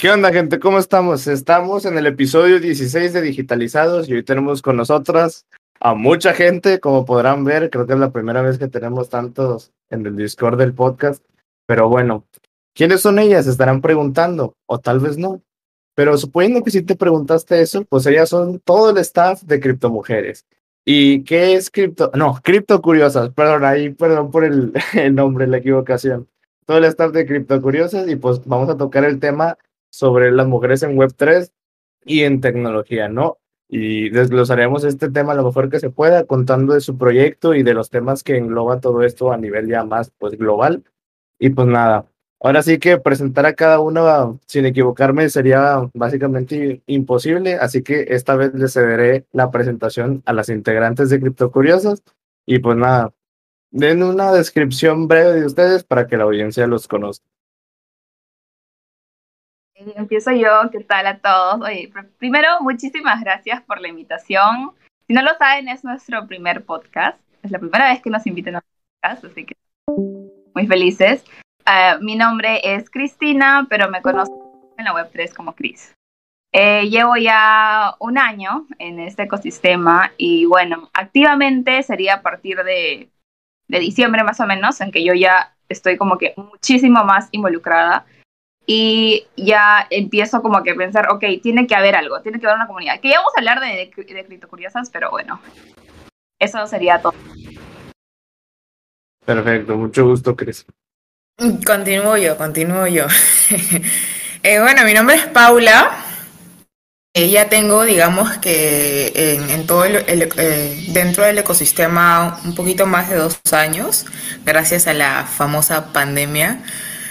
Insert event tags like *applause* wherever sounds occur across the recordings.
¿Qué onda, gente? ¿Cómo estamos? Estamos en el episodio 16 de Digitalizados y hoy tenemos con nosotras a mucha gente, como podrán ver. Creo que es la primera vez que tenemos tantos en el Discord del podcast. Pero bueno, ¿quiénes son ellas? Estarán preguntando, o tal vez no. Pero suponiendo que si te preguntaste eso, pues ellas son todo el staff de Criptomujeres. ¿Y qué es Cripto? No, Cripto Curiosas, perdón, ahí, perdón por el, *laughs* el nombre, la equivocación. Todo el staff de Cripto Curiosas y pues vamos a tocar el tema sobre las mujeres en Web3 y en tecnología, ¿no? Y desglosaremos este tema lo mejor que se pueda, contando de su proyecto y de los temas que engloba todo esto a nivel ya más pues global. Y pues nada, ahora sí que presentar a cada uno sin equivocarme sería básicamente imposible, así que esta vez le cederé la presentación a las integrantes de Cripto Curiosas. Y pues nada, den una descripción breve de ustedes para que la audiencia los conozca. Empiezo yo, ¿qué tal a todos? Oye, primero, muchísimas gracias por la invitación. Si no lo saben, es nuestro primer podcast. Es la primera vez que nos invitan a podcast, así que muy felices. Uh, mi nombre es Cristina, pero me conocen en la Web3 como Cris. Eh, llevo ya un año en este ecosistema y bueno, activamente sería a partir de, de diciembre más o menos, en que yo ya estoy como que muchísimo más involucrada y ya empiezo como que a pensar, ok, tiene que haber algo, tiene que haber una comunidad. Que vamos a hablar de, de, de criptocuriosas, pero bueno, eso sería todo. Perfecto, mucho gusto, Cris. Continúo yo, continúo yo. *laughs* eh, bueno, mi nombre es Paula. Eh, ya tengo, digamos que en, en todo el, el, eh, dentro del ecosistema un poquito más de dos años, gracias a la famosa pandemia.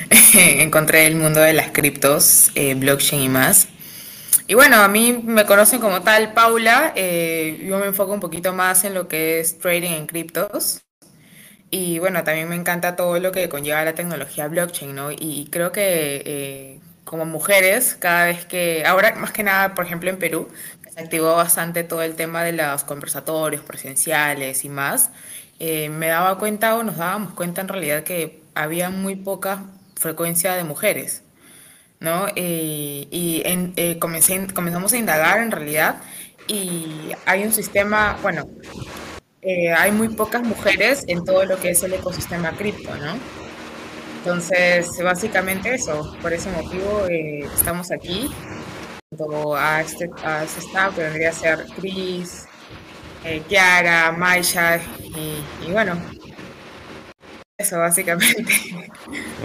*laughs* encontré el mundo de las criptos, eh, blockchain y más. Y bueno, a mí me conocen como tal Paula, eh, yo me enfoco un poquito más en lo que es trading en criptos. Y bueno, también me encanta todo lo que conlleva la tecnología blockchain, ¿no? Y creo que eh, como mujeres, cada vez que, ahora más que nada, por ejemplo en Perú, se activó bastante todo el tema de los conversatorios presenciales y más, eh, me daba cuenta o nos dábamos cuenta en realidad que había muy pocas frecuencia de mujeres, ¿no? Eh, y eh, comenzamos a indagar en realidad y hay un sistema, bueno, eh, hay muy pocas mujeres en todo lo que es el ecosistema cripto, ¿no? Entonces, básicamente eso, por ese motivo estamos aquí, a este, a este staff que vendría a ser Chris, eh, Kiara, Maisha y bueno, eso, básicamente. *laughs*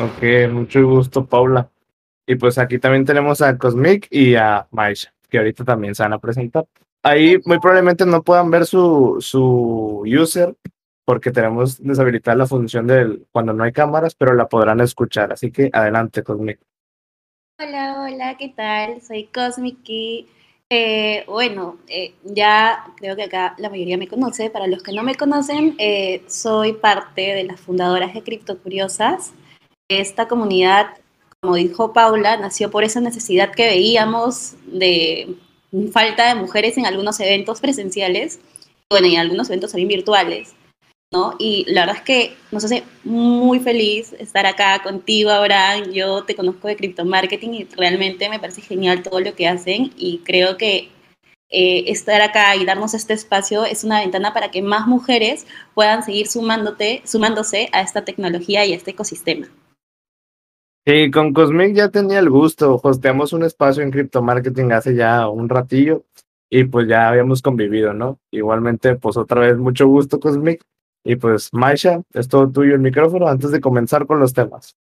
Ok, mucho gusto, Paula. Y pues aquí también tenemos a Cosmic y a Maisha, que ahorita también se van a presentar. Ahí muy probablemente no puedan ver su, su user porque tenemos deshabilitada la función del cuando no hay cámaras, pero la podrán escuchar. Así que adelante, Cosmic. Hola, hola, ¿qué tal? Soy Cosmic y eh, bueno, eh, ya creo que acá la mayoría me conoce. Para los que no me conocen, eh, soy parte de las fundadoras de Cripto Curiosas. Esta comunidad, como dijo Paula, nació por esa necesidad que veíamos de falta de mujeres en algunos eventos presenciales, bueno, y en algunos eventos también virtuales. ¿No? Y la verdad es que nos hace muy feliz estar acá contigo, Abraham. Yo te conozco de Crypto Marketing y realmente me parece genial todo lo que hacen y creo que eh, estar acá y darnos este espacio es una ventana para que más mujeres puedan seguir sumándote, sumándose a esta tecnología y a este ecosistema. Sí, con Cosmic ya tenía el gusto. Hosteamos un espacio en Crypto Marketing hace ya un ratillo y pues ya habíamos convivido, ¿no? Igualmente, pues otra vez, mucho gusto, Cosmic. Y pues, Maisha, es todo tuyo el micrófono antes de comenzar con los temas.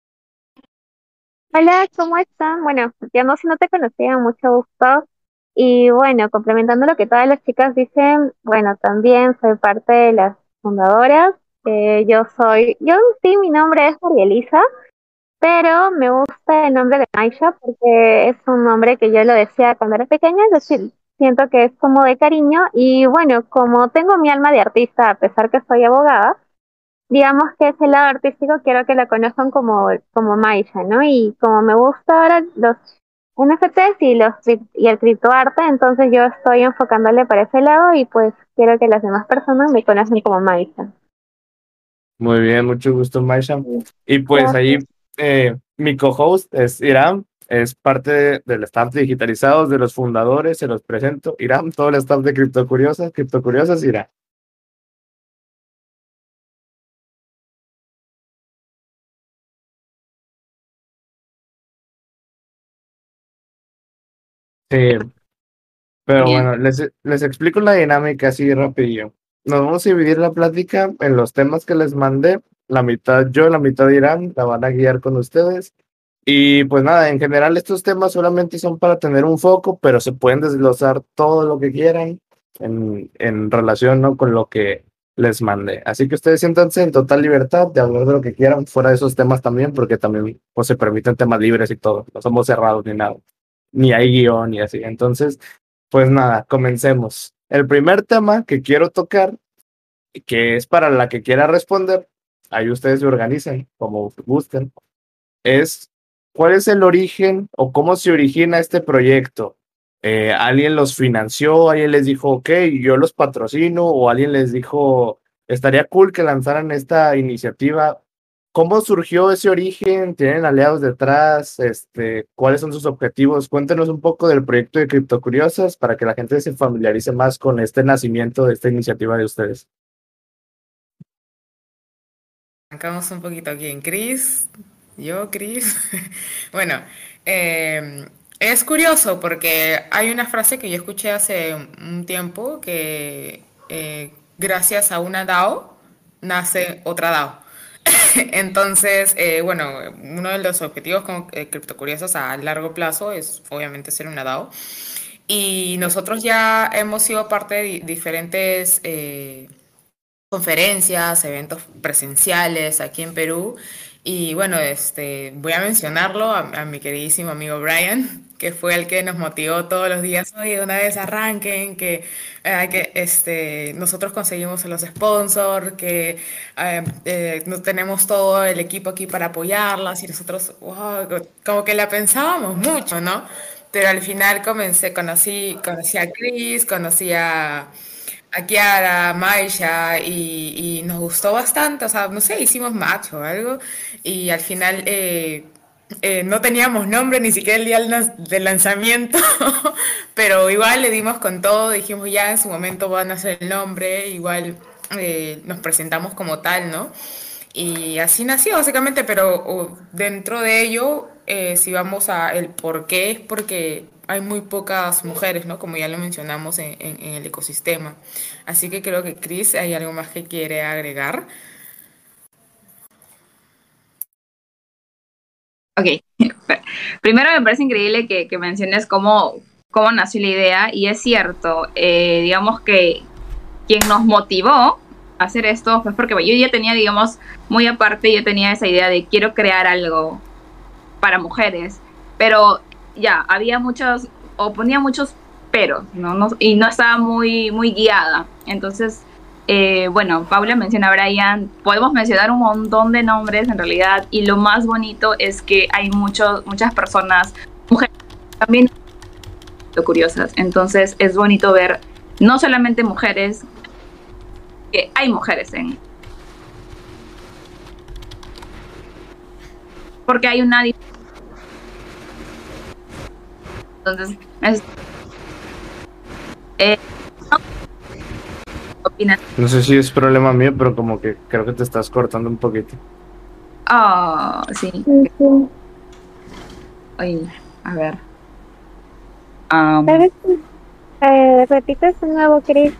Hola, ¿cómo están? Bueno, ya no, si no te conocía, mucho gusto. Y bueno, complementando lo que todas las chicas dicen, bueno, también soy parte de las fundadoras. Eh, yo soy, yo sí, mi nombre es María Elisa, pero me gusta el nombre de Maisha porque es un nombre que yo lo decía cuando era pequeña, es decir, siento que es como de cariño y bueno, como tengo mi alma de artista a pesar que soy abogada, digamos que ese lado artístico quiero que la conozcan como, como Maisha, ¿no? Y como me gusta ahora los NFTs y, los, y el criptoarte, entonces yo estoy enfocándole para ese lado y pues quiero que las demás personas me conozcan como Maisha. Muy bien, mucho gusto, Maisha. Y pues Gracias. ahí eh, mi co-host es Irán, es parte del staff digitalizados, de los fundadores, se los presento. Irán, todo el staff de Criptocuriosas, Criptocuriosas, Irán. Sí, pero Bien. bueno, les, les explico la dinámica así rapidillo. Nos vamos a dividir la plática en los temas que les mandé. La mitad yo, la mitad Irán, la van a guiar con ustedes. Y pues nada, en general estos temas solamente son para tener un foco, pero se pueden desglosar todo lo que quieran en, en relación ¿no? con lo que les mandé. Así que ustedes siéntanse en total libertad de hablar de lo que quieran fuera de esos temas también, porque también pues, se permiten temas libres y todo. No somos cerrados ni nada, ni hay guion ni así. Entonces, pues nada, comencemos. El primer tema que quiero tocar, que es para la que quiera responder, ahí ustedes se organizan como gusten, es cuál es el origen o cómo se origina este proyecto. Eh, ¿Alguien los financió? ¿Alguien les dijo, ok, yo los patrocino? ¿O alguien les dijo, estaría cool que lanzaran esta iniciativa? ¿Cómo surgió ese origen? ¿Tienen aliados detrás? Este, ¿Cuáles son sus objetivos? Cuéntenos un poco del proyecto de Criptocuriosas para que la gente se familiarice más con este nacimiento de esta iniciativa de ustedes. Arrancamos un poquito aquí en Chris. Yo, Chris. *laughs* bueno, eh, es curioso porque hay una frase que yo escuché hace un tiempo que eh, gracias a una DAO nace otra DAO. *laughs* Entonces, eh, bueno, uno de los objetivos con eh, Criptocuriosos a largo plazo es obviamente ser una DAO. Y nosotros ya hemos sido parte de diferentes eh, conferencias, eventos presenciales aquí en Perú. Y bueno, este, voy a mencionarlo a, mi queridísimo amigo Brian, que fue el que nos motivó todos los días. Oye, una vez arranquen, que, eh, que este, nosotros conseguimos los sponsors, que eh, eh, tenemos todo el equipo aquí para apoyarlas y nosotros, wow, como que la pensábamos mucho, ¿no? Pero al final comencé, conocí, conocí a Chris, conocí a a Kiara, Maisha, y, nos gustó bastante, o sea, no sé, hicimos match o algo, y al final eh, eh, no teníamos nombre ni siquiera el día del lanzamiento, *laughs* pero igual le dimos con todo, dijimos ya en su momento van a ser el nombre, igual eh, nos presentamos como tal, ¿no? Y así nació básicamente, pero dentro de ello, si vamos a el por qué, es porque hay muy pocas mujeres, ¿no? Como ya lo mencionamos en, el ecosistema. Así que creo que Chris, ¿hay algo más que quiere agregar? Ok, *laughs* primero me parece increíble que, que menciones cómo, cómo, nació la idea y es cierto, eh, digamos que quien nos motivó a hacer esto fue porque yo ya tenía, digamos, muy aparte, yo tenía esa idea de quiero crear algo para mujeres, pero ya, había muchos, o ponía muchos peros, ¿no? no y no estaba muy, muy guiada. Entonces, eh, bueno, Paula menciona a Brian, podemos mencionar un montón de nombres en realidad, y lo más bonito es que hay mucho, muchas personas, mujeres también curiosas. Entonces, es bonito ver no solamente mujeres, que hay mujeres en. Porque hay una entonces, es, eh, ¿Opinas? No sé si es problema mío, pero como que creo que te estás cortando un poquito. Oh, sí. Oye, a ver. Um, eh, repites de nuevo, Chris.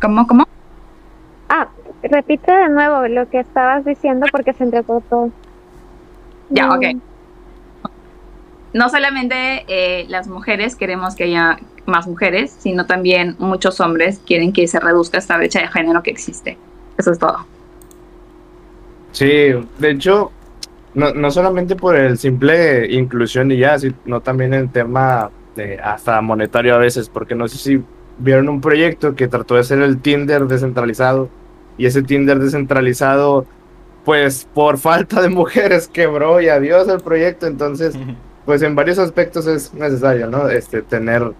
¿Cómo, cómo? Ah, repite de nuevo lo que estabas diciendo porque se entrecortó. Ya, ok no solamente eh, las mujeres queremos que haya más mujeres, sino también muchos hombres quieren que se reduzca esta brecha de género que existe. Eso es todo. Sí, de hecho, no, no solamente por el simple inclusión y ya, sino también el tema de hasta monetario a veces, porque no sé si vieron un proyecto que trató de ser el Tinder descentralizado y ese Tinder descentralizado, pues por falta de mujeres quebró y adiós el proyecto, entonces pues en varios aspectos es necesario, ¿no? Este, tener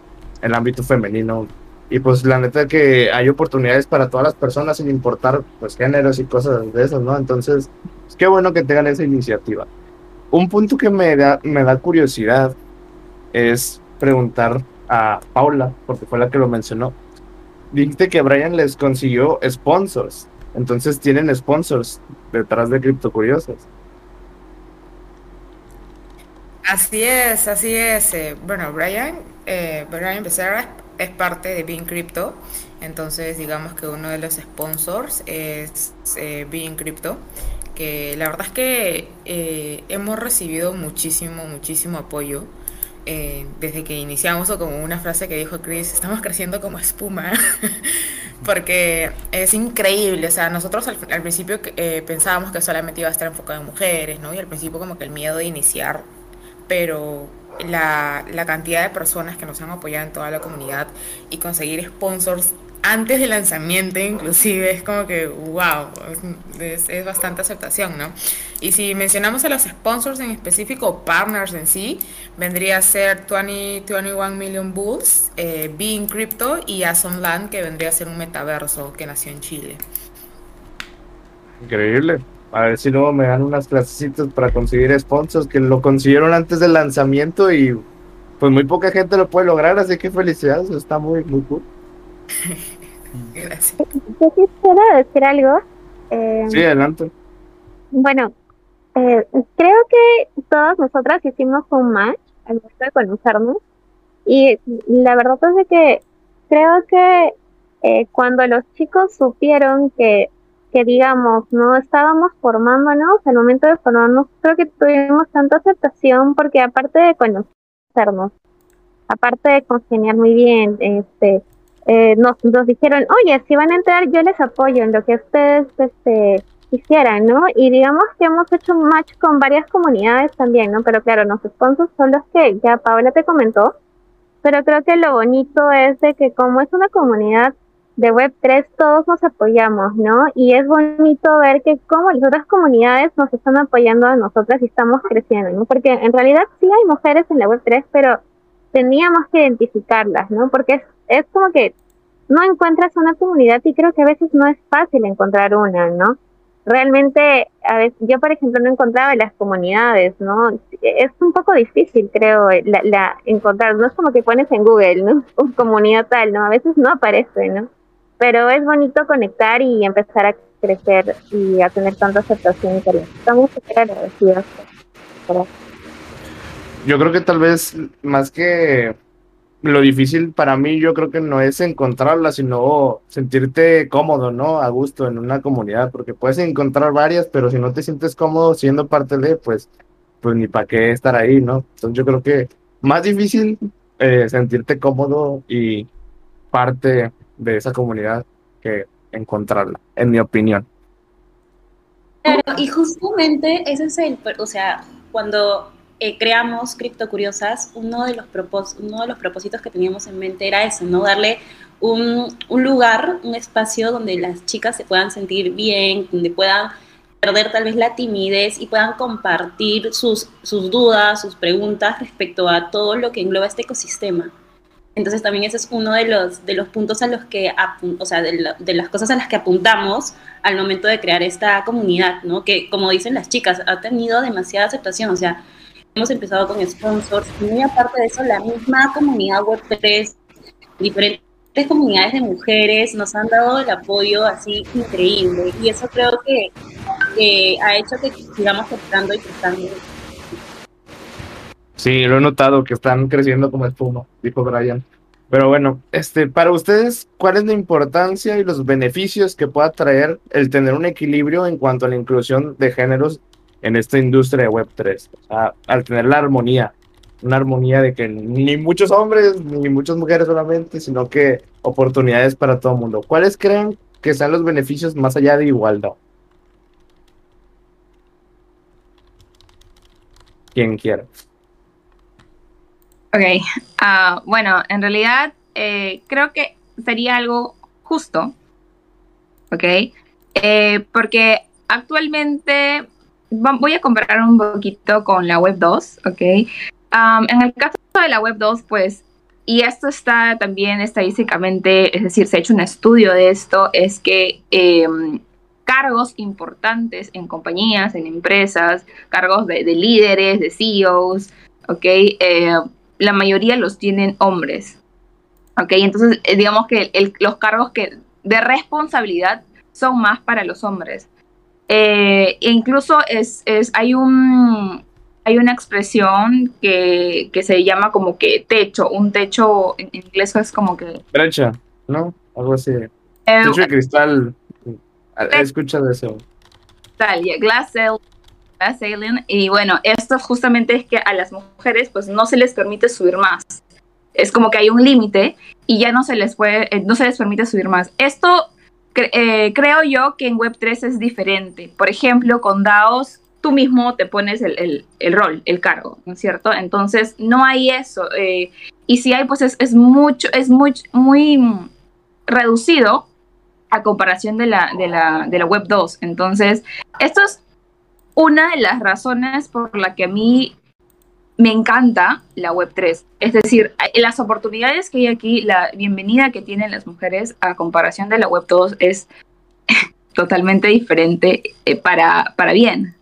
el ámbito femenino. Y pues la neta que hay oportunidades para todas las personas sin importar pues géneros y cosas de esas, ¿no? Entonces, pues, qué bueno que tengan esa iniciativa. un punto que me da, me da curiosidad es preguntar a Paula, porque fue la que lo mencionó. Dijiste que Brian les consiguió sponsors. Entonces tienen sponsors detrás de Crypto Curiosas. Así es, así es. Eh, bueno, Brian, eh, Brian Becerra es parte de Bean Crypto. Entonces, digamos que uno de los sponsors es eh, Bean Crypto. Que la verdad es que eh, hemos recibido muchísimo, muchísimo apoyo eh, desde que iniciamos, o como una frase que dijo Chris, estamos creciendo como espuma, *laughs* porque es increíble, o sea, nosotros al, principio eh, pensábamos que solamente iba a estar enfocado en mujeres, ¿no? Y al principio como que el miedo de iniciar, pero la, cantidad de personas que nos han apoyado en toda la comunidad y conseguir sponsors antes del lanzamiento inclusive es como que wow, es, bastante aceptación, ¿no? Y si mencionamos a los sponsors en específico, partners en sí, vendría a ser 20, 21 Million Bulls, eh, Being Crypto y Asom Land, que vendría a ser un metaverso que nació en Chile. Increíble. A ver si luego me dan unas clasecitas para conseguir sponsors que lo consiguieron antes del lanzamiento y pues muy poca gente lo puede lograr, así que felicidades, está muy, muy cool. *laughs* Gracias. Yo quisiera decir algo. Eh, Sí, adelante. Bueno, eh, creo que todas nosotras hicimos un match al momento de conocernos y la verdad es de que creo que eh, cuando los chicos supieron que, que digamos, no estábamos formándonos, al momento de formarnos, creo que tuvimos tanta aceptación porque aparte de conocernos, aparte de congeniar muy bien, este, eh, nos, nos dijeron, oye, si van a entrar, yo les apoyo en lo que ustedes este, quisieran, ¿no? Y digamos que hemos hecho un match con varias comunidades también, ¿no? Pero claro, los sponsors son los que ya Paola te comentó, pero creo que lo bonito es de que como es una comunidad de Web3, todos nos apoyamos, ¿no? Y es bonito ver que como las otras comunidades nos están apoyando a nosotras y estamos creciendo, ¿no? Porque en realidad sí hay mujeres en la Web3, pero teníamos que identificarlas, ¿no? Porque es, es como que no encuentras una comunidad y creo que a veces no es fácil encontrar una, ¿no? Realmente, a veces, yo por ejemplo no encontraba las comunidades, ¿no? Es un poco difícil, creo, la, la encontrar, no es como que pones en Google, ¿no? *laughs* Comunidad tal, ¿no? A veces no aparece, ¿no? Pero es bonito conectar y empezar a crecer y a tener tanta aceptación y cariño. Estamos súper agradecidos. Yo creo que tal vez más que lo difícil para mí, yo creo que no es encontrarla, sino sentirte cómodo, ¿no? A gusto en una comunidad, porque puedes encontrar varias, pero si no te sientes cómodo siendo parte de, pues, pues ni para qué estar ahí, ¿no? Entonces yo creo que más difícil eh, sentirte cómodo y parte de esa comunidad que encontrarla, en mi opinión. Claro, y justamente ese es el, o sea, cuando eh, creamos Cripto Curiosas, uno de, los propós uno de los propósitos que teníamos en mente era ese, ¿no? Darle un, un, lugar, un espacio donde las chicas se puedan sentir bien, donde puedan perder tal vez la timidez y puedan compartir sus, sus dudas, sus preguntas respecto a todo lo que engloba este ecosistema. Entonces también ese es uno de los, de los puntos a los que, o sea, de, la, de, las cosas a las que apuntamos al momento de crear esta comunidad, ¿no? Que como dicen las chicas, ha tenido demasiada aceptación, o sea, hemos empezado con sponsors y muy aparte de eso, la misma comunidad Web3, diferentes comunidades de mujeres nos han dado el apoyo así increíble y eso creo que, ha hecho que sigamos creciendo y creciendo. Sí, lo he notado que están creciendo como espuma, dijo Brian. Pero bueno, este, para ustedes, ¿cuál es la importancia y los beneficios que pueda traer el tener un equilibrio en cuanto a la inclusión de géneros en esta industria de Web3? O sea, al tener la armonía, una armonía de que ni muchos hombres ni muchas mujeres solamente, sino que oportunidades para todo el mundo. ¿Cuáles creen que sean los beneficios más allá de igualdad? Quien quiera. Ok, uh, bueno, en realidad eh, creo que sería algo justo, ok, eh, porque actualmente voy a comparar un poquito con la Web 2, ok. Um, en el caso de la Web 2, pues, y esto está también estadísticamente, es decir, se ha hecho un estudio de esto, es que eh, cargos importantes en compañías, en empresas, cargos de, líderes, de CEOs, ¿ok? Eh, la mayoría los tienen hombres, ¿ok? Entonces, eh, digamos que los cargos que de responsabilidad son más para los hombres. e incluso es, es, hay un, hay una expresión que, se llama como que techo, un techo en inglés es como que... Brecha, ¿no? Algo así. Eh, techo de cristal, he escuchado eso. Tal, glass, glass alien, y bueno, esto justamente es que a las mujeres pues no se les permite subir más. Es como que hay un límite y ya no se les puede, eh, no se les permite subir más. Esto eh, creo yo que en Web3 es diferente. Por ejemplo, con DAOs tú mismo te pones el, rol, el cargo, ¿no es cierto? Entonces, no hay eso. Eh, y si hay, pues es, mucho, es muy, muy reducido a comparación de la, de, la, de la Web 2. Entonces, esto es una de las razones por la que a mí me encanta la Web 3. Es decir, las oportunidades que hay aquí, la bienvenida que tienen las mujeres a comparación de la Web 2 es *laughs* totalmente diferente eh, para, para bien.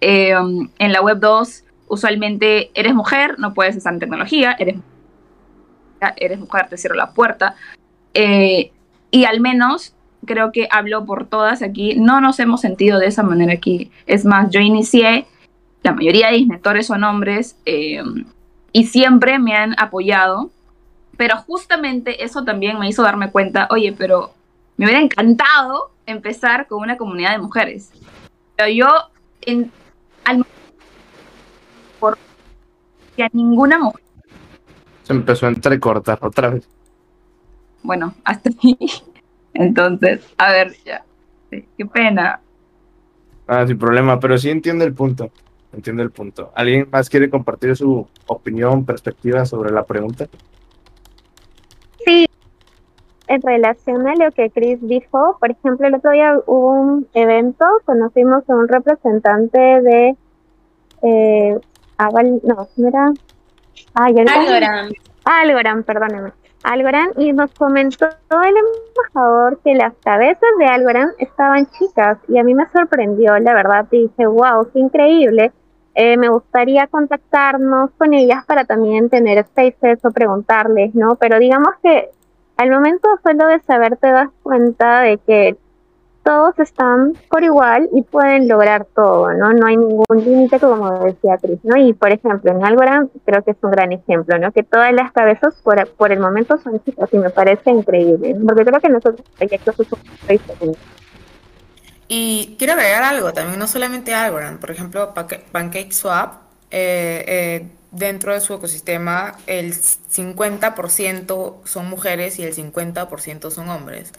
Em, en la web 2, usualmente eres mujer, no puedes estar en tecnología, eres, eres mujer, te cierro la puerta. Eh, y al menos, creo que hablo por todas aquí, no nos hemos sentido de esa manera aquí. Es más, yo inicié, la mayoría de mis mentores son hombres em, y siempre me han apoyado, pero justamente eso también me hizo darme cuenta, oye, pero me hubiera encantado empezar con una comunidad de mujeres. Pero yo en, al por que a ninguna mujer se empezó a entrecortar otra vez. Bueno, hasta aquí. Entonces, a ver, ya. qué pena. Ah, sin problema, pero sí entiende el punto. Entiende el punto. ¿Alguien más quiere compartir su opinión, perspectiva sobre la pregunta? Sí, en relación a lo que Chris dijo, por ejemplo, el otro día hubo un evento, conocimos a un representante de eh, no, no era Algorand. Algorand, perdóneme. Algorand y nos comentó el embajador que las cabezas de Algorand estaban chicas y a mí me sorprendió, la verdad, dije, wow, qué increíble. Eh, me gustaría contactarnos con ellas para también tener spaces o preguntarles, ¿no? Pero digamos que al momento solo de saber te das cuenta de que todos están por igual y pueden lograr todo, ¿no? No hay ningún límite, como decía Cris, ¿no? Y por ejemplo, en Algorand creo que es un gran ejemplo, ¿no? Que todas las cabezas por, por el momento son chicas y me parece increíble, porque creo que nosotros proyectos son Y quiero agregar algo también, no solamente Algorand, por ejemplo, PancakeSwap, eh, eh, dentro de su ecosistema el 50% son mujeres y el 50% son hombres.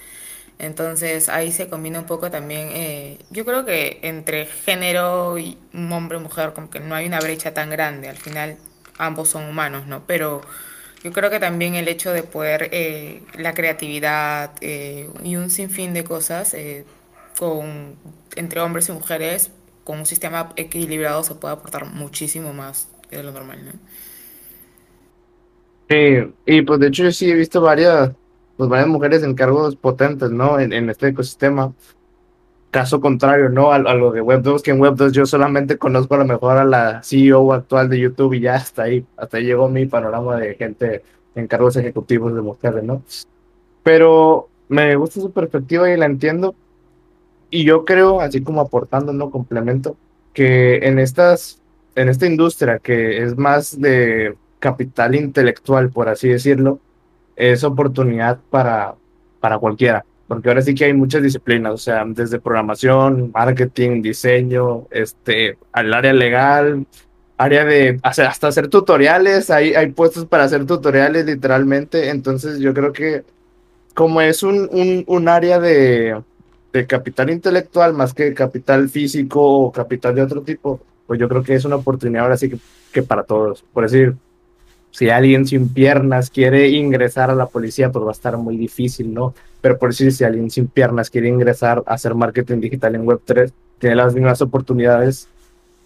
Entonces ahí se combina un poco también, eh, yo creo que entre género y hombre mujer como que no hay una brecha tan grande, al final ambos son humanos, ¿no? Pero yo creo que también el hecho de poder, eh, la creatividad eh, y un sinfín de cosas con, entre hombres y mujeres, con un sistema equilibrado se puede aportar muchísimo más de lo normal, ¿no? Sí, y pues de hecho yo sí he visto varias, pues varias mujeres en cargos potentes, ¿no? En, en este ecosistema. Caso contrario, ¿no? A, lo de Web 2, que en Web 2 yo solamente conozco a lo mejor a la CEO actual de YouTube y ya hasta ahí, hasta ahí llegó mi panorama de gente en cargos ejecutivos de mujeres, ¿no? Pero me gusta su perspectiva y la entiendo. Y yo creo, así como aportando, ¿no? Complemento, que en estas en esta industria que es más de capital intelectual, por así decirlo, es oportunidad para, para cualquiera, porque ahora sí que hay muchas disciplinas, o sea, desde programación, marketing, diseño, este, al área legal, área de hasta hacer tutoriales, hay, hay puestos para hacer tutoriales literalmente, entonces yo creo que como es un, un, área de, de capital intelectual más que capital físico o capital de otro tipo, pues yo creo que es una oportunidad ahora sí que, para todos. Por decir, si alguien sin piernas quiere ingresar a la policía, pues va a estar muy difícil, ¿no? Pero por decir, si alguien sin piernas quiere ingresar a hacer marketing digital en Web3, tiene las mismas oportunidades,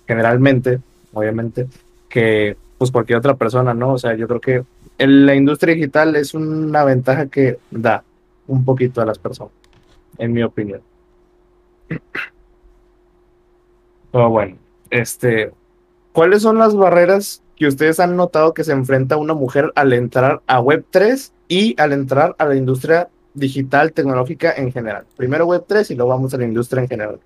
generalmente, obviamente, que pues cualquier otra persona, ¿no? O sea, yo creo que la industria digital es una ventaja que da un poquito a las personas, en mi opinión. *clears throat* Oh, bueno, este, ¿cuáles son las barreras que ustedes han notado que se enfrenta una mujer al entrar a Web3 y al entrar a la industria digital tecnológica en general? Primero Web3 y luego vamos a la industria en general.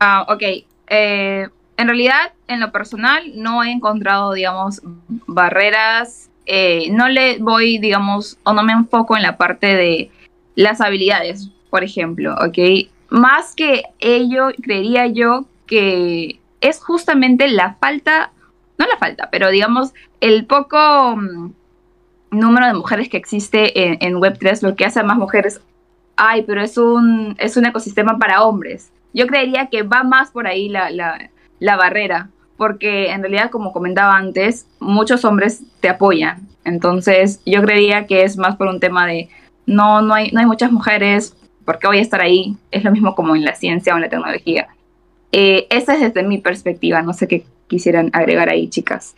Ah, ok. Eh, en realidad, en lo personal, no he encontrado, digamos, barreras. Eh, no le voy, digamos, o no me enfoco en la parte de las habilidades, por ejemplo, ¿ok? Más que ello, creería yo que es justamente la falta, no la falta, pero digamos, el poco mm, número de mujeres que existe en, en Web3 lo que hace a más mujeres, ay, pero es un, es un ecosistema para hombres. Yo creería que va más por ahí la, la, la barrera, porque en realidad, como comentaba antes, muchos hombres te apoyan. Entonces, yo creería que es más por un tema de no, no hay, no hay muchas mujeres, ¿por qué voy a estar ahí? Es lo mismo como en la ciencia o en la tecnología. Eh, esa es desde mi perspectiva, no sé qué quisieran agregar ahí, chicas.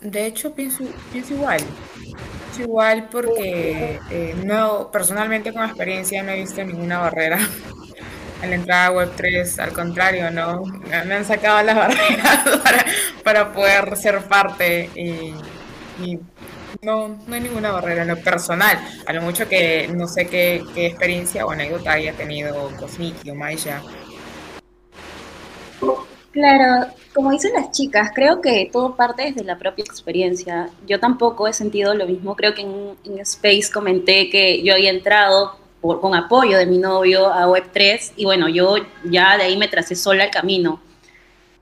De hecho, pienso, pienso igual. Pienso igual porque eh, no, personalmente con experiencia no he visto ninguna barrera *laughs* al entrar a Web3, al contrario, ¿no? Me han sacado las *laughs* barreras para, para poder ser parte y, y no, no hay ninguna barrera en lo personal. A lo mucho que no sé qué, qué experiencia o anécdota haya tenido Cosmiki o Maya. Claro, como dicen las chicas, creo que todo parte desde la propia experiencia. Yo tampoco he sentido lo mismo. Creo que en, Space comenté que yo había entrado por, con apoyo de mi novio a Web3 y bueno, yo ya de ahí me tracé sola el camino.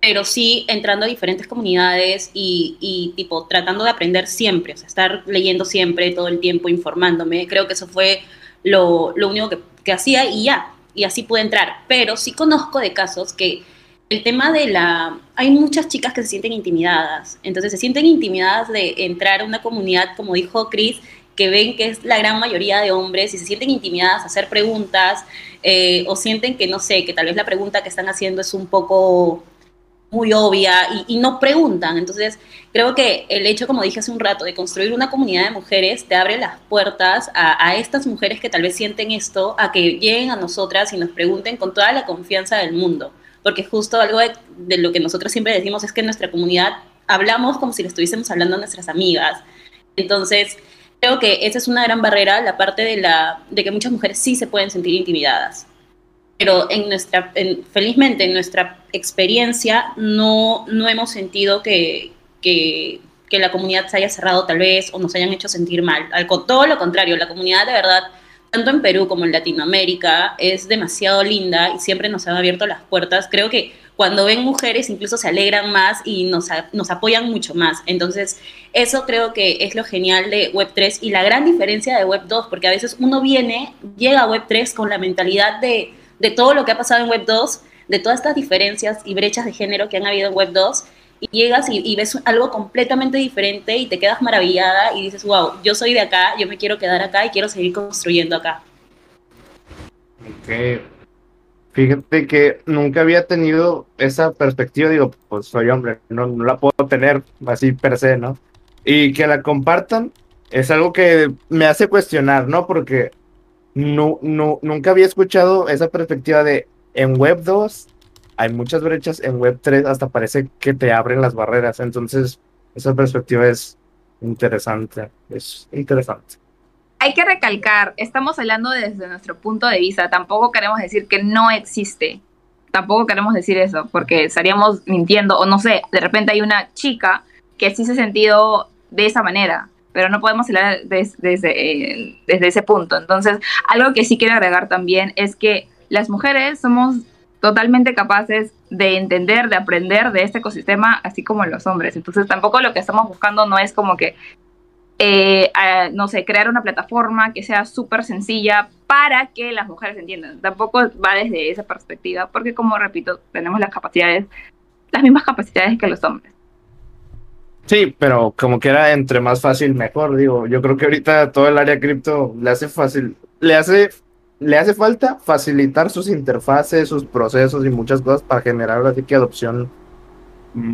Pero sí entrando a diferentes comunidades y, tipo tratando de aprender siempre, o sea, estar leyendo siempre, todo el tiempo, informándome. Creo que eso fue lo, lo único que, que hacía y ya, y así pude entrar. Pero sí conozco de casos que el tema de la... Hay muchas chicas que se sienten intimidadas, entonces se sienten intimidadas de entrar a una comunidad, como dijo Chris, que ven que es la gran mayoría de hombres y se sienten intimidadas a hacer preguntas eh, o sienten que, no sé, que tal vez la pregunta que están haciendo es un poco muy obvia y, y, no preguntan. Entonces, creo que el hecho, como dije hace un rato, de construir una comunidad de mujeres te abre las puertas a, a estas mujeres que tal vez sienten esto, a que lleguen a nosotras y nos pregunten con toda la confianza del mundo porque justo algo de, de, lo que nosotros siempre decimos es que en nuestra comunidad hablamos como si le estuviésemos hablando a nuestras amigas. Entonces, creo que esa es una gran barrera, la parte de, la, de que muchas mujeres sí se pueden sentir intimidadas. Pero en nuestra, en, felizmente en nuestra experiencia no, no hemos sentido que, que, la comunidad se haya cerrado tal vez o nos hayan hecho sentir mal. Al, todo lo contrario, la comunidad de verdad tanto en Perú como en Latinoamérica, es demasiado linda y siempre nos han abierto las puertas. Creo que cuando ven mujeres incluso se alegran más y nos, nos apoyan mucho más. Entonces, eso creo que es lo genial de Web3 y la gran diferencia de Web2, porque a veces uno viene, llega a Web3 con la mentalidad de, de todo lo que ha pasado en Web2, de todas estas diferencias y brechas de género que han habido en Web2, y llegas y, y, ves algo completamente diferente y te quedas maravillada y dices, wow, yo soy de acá, yo me quiero quedar acá y quiero seguir construyendo acá. Ok. Fíjate que nunca había tenido esa perspectiva, digo, pues soy hombre, no, no la puedo tener así per se, ¿no? Y que la compartan es algo que me hace cuestionar, ¿no? Porque no, no, nunca había escuchado esa perspectiva de en Web 2 hay muchas brechas en Web3, hasta parece que te abren las barreras. Entonces, esa perspectiva es interesante, es interesante. Hay que recalcar, estamos hablando desde nuestro punto de vista, tampoco queremos decir que no existe, tampoco queremos decir eso, porque estaríamos mintiendo, o no sé, de repente hay una chica que sí se ha sentido de esa manera, pero no podemos hablar desde, eh, desde ese punto. Entonces, algo que sí quiero agregar también es que las mujeres somos totalmente capaces de entender, de aprender de este ecosistema, así como los hombres. Entonces tampoco lo que estamos buscando no es como que, eh, no sé, crear una plataforma que sea súper sencilla para que las mujeres entiendan. Tampoco va desde esa perspectiva, porque como repito, tenemos las capacidades, las mismas capacidades que los hombres. Sí, pero como que era entre más fácil, mejor, digo. Yo creo que ahorita todo el área cripto le hace fácil, le hace le hace falta facilitar sus interfaces, sus procesos y muchas cosas para generar así que adopción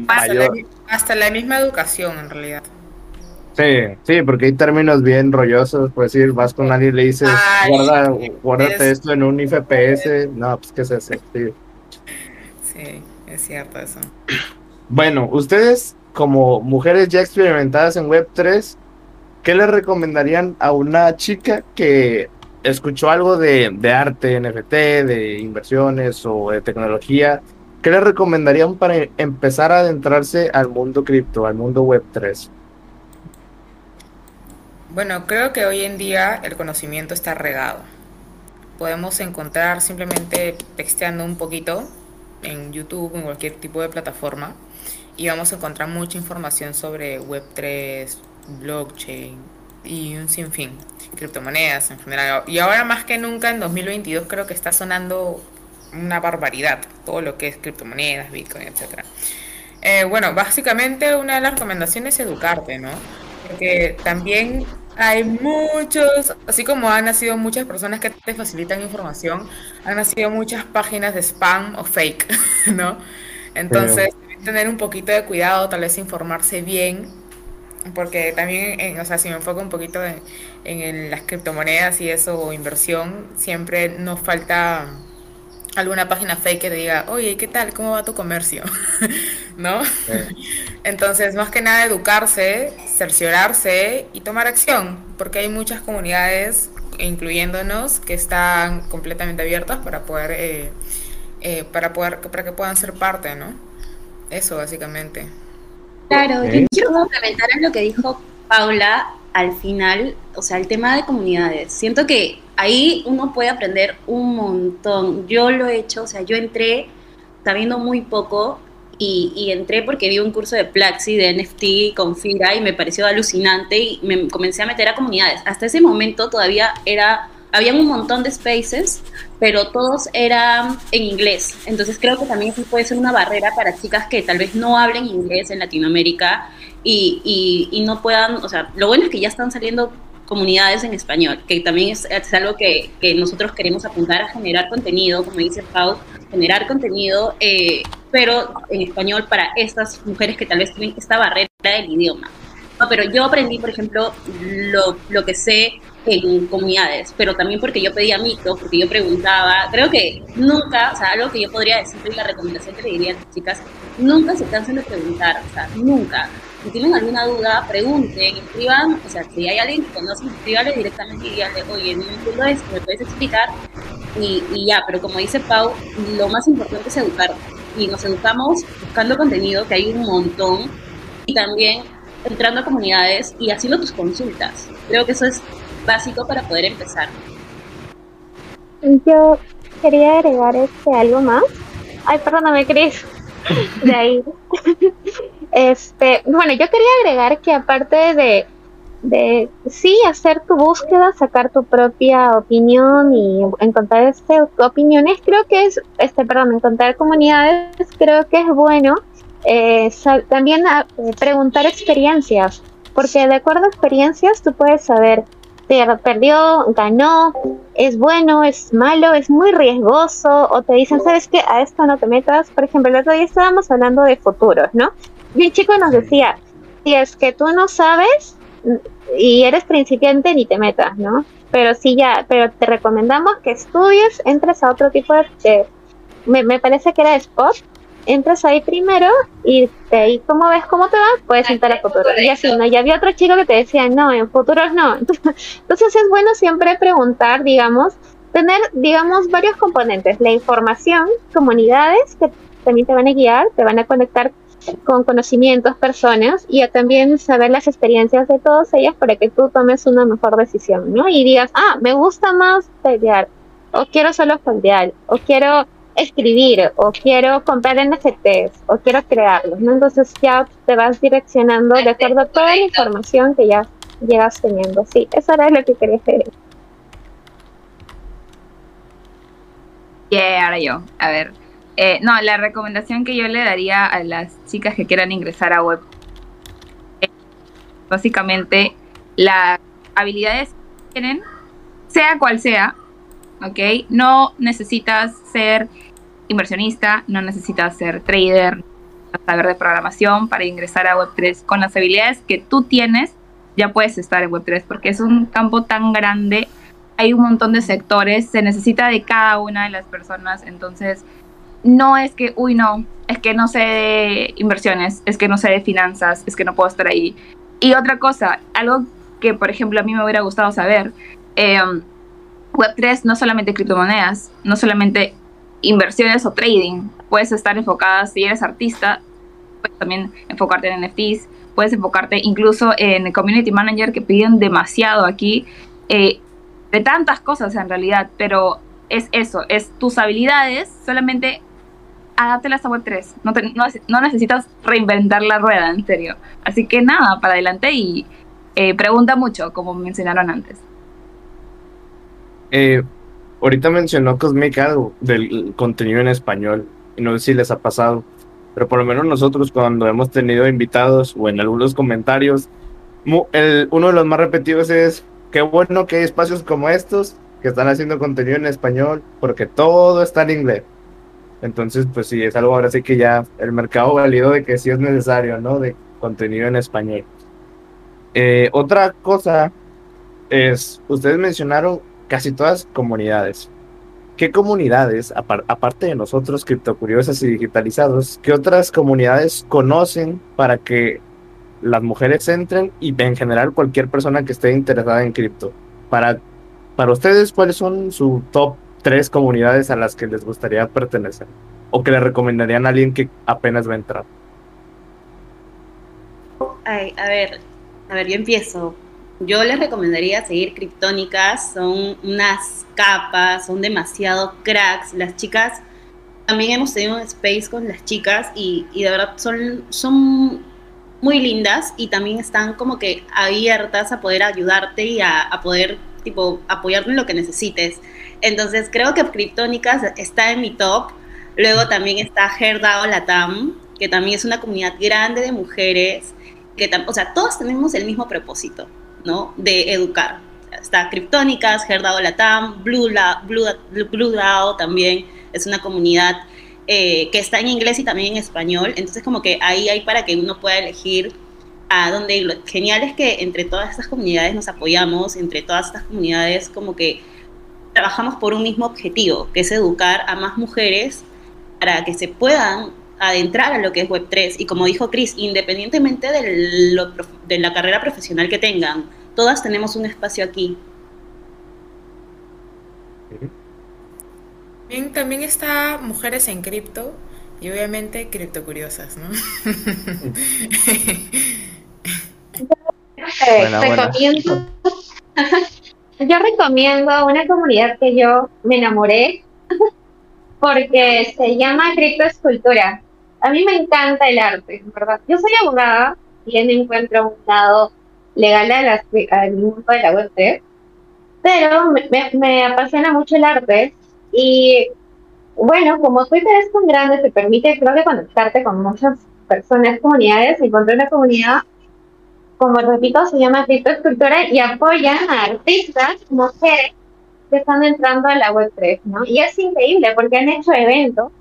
hasta, la, hasta la, misma educación en realidad. Sí, sí, porque hay términos bien rollosos, puedes ir, vas con alguien y le dices, Ay, guarda, guárdate es- esto en un IFPS, no, pues qué es eso, sí. Sí, es cierto eso. Bueno, ustedes como mujeres ya experimentadas en Web3, ¿qué le recomendarían a una chica que escuchó algo de, arte, NFT, de inversiones o de tecnología? ¿Qué le recomendarían para empezar a adentrarse al mundo cripto, al mundo Web3? Bueno, creo que hoy en día el conocimiento está regado. Podemos encontrar simplemente texteando un poquito en YouTube, en cualquier tipo de plataforma, y vamos a encontrar mucha información sobre Web3, blockchain y un sinfín, criptomonedas en general. Y ahora más que nunca en 2022 creo que está sonando una barbaridad todo lo que es criptomonedas, Bitcoin, etcétera. Eh, bueno, básicamente una de las recomendaciones es educarte, ¿no? Porque también hay muchos, así como han nacido muchas personas que te facilitan información, han nacido muchas páginas de spam o fake, *laughs* ¿no? Entonces, tener un poquito de cuidado, tal vez informarse bien, porque también, en- o sea, si me enfoco un poquito en, en el- las criptomonedas y eso, o inversión, siempre nos falta alguna página fake que te diga, oye, ¿qué tal? ¿Cómo va tu comercio? *laughs* ¿No? Entonces, más que nada, educarse, cerciorarse y tomar acción, porque hay muchas comunidades, incluyéndonos, que están completamente abiertas para poder, eh, eh, para poder, para que puedan ser parte, ¿no? Eso, básicamente. Claro, yo quiero complementar en lo que dijo Paula al final, o sea, el tema de comunidades. Siento que ahí uno puede aprender un montón. Yo lo he hecho, o sea, yo entré sabiendo muy poco y, y entré porque vi un curso de Plaxi, de NFT con Fira y me pareció alucinante y me comencé a meter a comunidades. Hasta ese momento todavía era, habían un montón de spaces, pero todos eran en inglés. Entonces creo que también eso puede ser una barrera para chicas que tal vez no hablen inglés en Latinoamérica y, y, y no puedan, o sea, lo bueno es que ya están saliendo comunidades en español, que también es, es algo que, que, nosotros queremos apuntar a generar contenido, como dice Pau, generar contenido, eh, pero en español para estas mujeres que tal vez tienen esta barrera del idioma. No, pero yo aprendí, por ejemplo, lo, lo que sé en comunidades, pero también porque yo pedía micro, porque yo preguntaba, creo que nunca, o sea, algo que yo podría decir y la recomendación que le diría a las chicas, nunca se cansen de preguntar, o sea, nunca. Si tienen alguna duda, pregunten, escriban, o sea, si hay alguien que conoce, escríbale directamente y díganle, oye, no entiendo esto, ¿me puedes explicar? Y, y ya, pero como dice Pau, lo más importante es educar. Y nos educamos buscando contenido, que hay un montón, y también entrando a comunidades y haciendo tus consultas. Creo que eso es básico para poder empezar. Yo quería agregar este algo más. Ay, perdóname, Cris. *laughs* De ahí. Este, bueno, yo quería agregar que aparte de, de sí hacer tu búsqueda, sacar tu propia opinión y encontrar este, opiniones, creo que es, este, perdón, encontrar comunidades, creo que es bueno eh, también a, eh, preguntar experiencias, porque de acuerdo a experiencias tú puedes saber perdió, ganó, es bueno, es malo, es muy riesgoso, o te dicen, ¿sabes qué? A esto no te metas. Por ejemplo, el otro día estábamos hablando de futuros, ¿no? Y un chico nos decía, si es que tú no sabes y eres principiante, ni te metas, ¿no? Pero sí ya, pero te recomendamos que estudies, entres a otro tipo de... de me, me parece que era Spot, entras ahí primero y de ahí como ves cómo te va, puedes entrar a futuro. Y así, ¿no? Ya había otro chico que te decía, no, en futuros no. *laughs* Entonces es bueno siempre preguntar, digamos, tener, digamos, varios componentes. La información, comunidades que también te van a guiar, te van a conectar con conocimientos, personas y a también saber las experiencias de todas ellas para que tú tomes una mejor decisión, ¿no? Y digas, ah, me gusta más pelear, o quiero solo foldear, o quiero escribir o quiero comprar NFTs o quiero crearlos, ¿no? Entonces ya te vas direccionando de acuerdo a toda la información que ya llegas teniendo. Sí, eso era lo que quería hacer. Yeah, ahora yo. A ver. Eh, no, la recomendación que yo le daría a las chicas que quieran ingresar a web es básicamente las habilidades que tienen, sea cual sea, ¿ok? No necesitas ser inversionista, no necesitas ser trader, saber de programación para ingresar a Web3. Con las habilidades que tú tienes, ya puedes estar en Web3 porque es un campo tan grande, hay un montón de sectores, se necesita de cada una de las personas, entonces no es que, uy, no, es que no sé de inversiones, es que no sé de finanzas, es que no puedo estar ahí. Y otra cosa, algo que por ejemplo a mí me hubiera gustado saber, em, Web3 no solamente criptomonedas, no solamente inversiones o trading, puedes estar enfocada si eres artista, puedes también enfocarte en NFTs, puedes enfocarte incluso en community manager que piden demasiado aquí, eh, de tantas cosas en realidad, pero es eso, es tus habilidades, solamente adáptelas a Web3, no, no, necesitas reinventar la rueda, en serio. Así que nada, para adelante y eh, pregunta mucho, como mencionaron antes. Eh, ahorita mencionó Cosmic algo del contenido en español, y no sé si les ha pasado, pero por lo menos nosotros cuando hemos tenido invitados o en algunos comentarios, el, uno de los más repetidos es, qué bueno que hay espacios como estos que están haciendo contenido en español, porque todo está en inglés. Entonces, pues sí, es algo ahora sí que ya el mercado validó de que sí es necesario, ¿no? De contenido en español. Eh, otra cosa es, ustedes mencionaron casi todas comunidades. ¿Qué comunidades, aparte de nosotros, criptocuriosas y digitalizados, qué otras comunidades conocen para que las mujeres entren y en general cualquier persona que esté interesada en cripto? Para, para ustedes, ¿cuáles son su top tres comunidades a las que les gustaría pertenecer? ¿O que le recomendarían a alguien que apenas va a entrar? Ay, a ver, a ver, yo empiezo. Yo les recomendaría seguir Criptónicas, son unas capas, son demasiado cracks. Las chicas, también hemos tenido un space con las chicas y, de verdad son, son muy lindas y también están como que abiertas a poder ayudarte y a, poder tipo apoyarte en lo que necesites. Entonces creo que Criptónicas está en mi top. Luego también está Herdao Latam, que también es una comunidad grande de mujeres, que o sea, todos tenemos el mismo propósito. ¿No? de educar. Está Criptónicas, Herdao Latam, Blue, La, Blue, Blue DAO también es una comunidad eh, que está en inglés y también en español. Entonces como que ahí hay para que uno pueda elegir a dónde ir. Lo genial es que entre todas estas comunidades nos apoyamos, entre todas estas comunidades como que trabajamos por un mismo objetivo, que es educar a más mujeres para que se puedan adentrar a lo que es Web3. Y como dijo Chris, independientemente de, de la carrera profesional que tengan, todas tenemos un espacio aquí. Bien, también está Mujeres en Cripto y obviamente Cripto Curiosas, ¿no? *laughs* recomiendo, *laughs* yo recomiendo una comunidad que yo me enamoré *laughs* porque se llama Cripto Escultura a mí me encanta el arte, ¿verdad? Yo soy abogada, bien encuentro un lado legal al mundo de la web pero me, apasiona mucho el arte y bueno, como Twitter es tan grande, te permite creo que conectarte con muchas personas, comunidades, encontré una comunidad, como repito, se llama Escultura y apoyan a artistas, mujeres, que están entrando a la web3, ¿no? Y es increíble porque han hecho eventos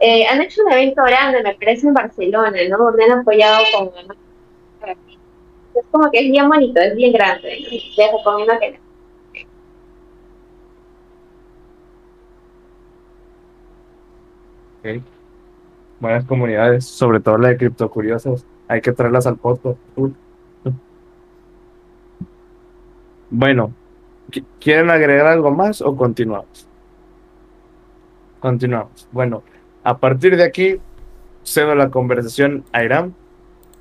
eh, han hecho un evento grande, me parece, en Barcelona, ¿no? Donde han apoyado con... Es como que es bien bonito, es bien grande. Les recomiendo que Ok. Buenas comunidades, sobre todo la de criptocuriosos. Hay que traerlas al podcast. Bueno, ¿quieren agregar algo más o continuamos? Continuamos. Bueno, a partir de aquí, cedo la conversación a Irán.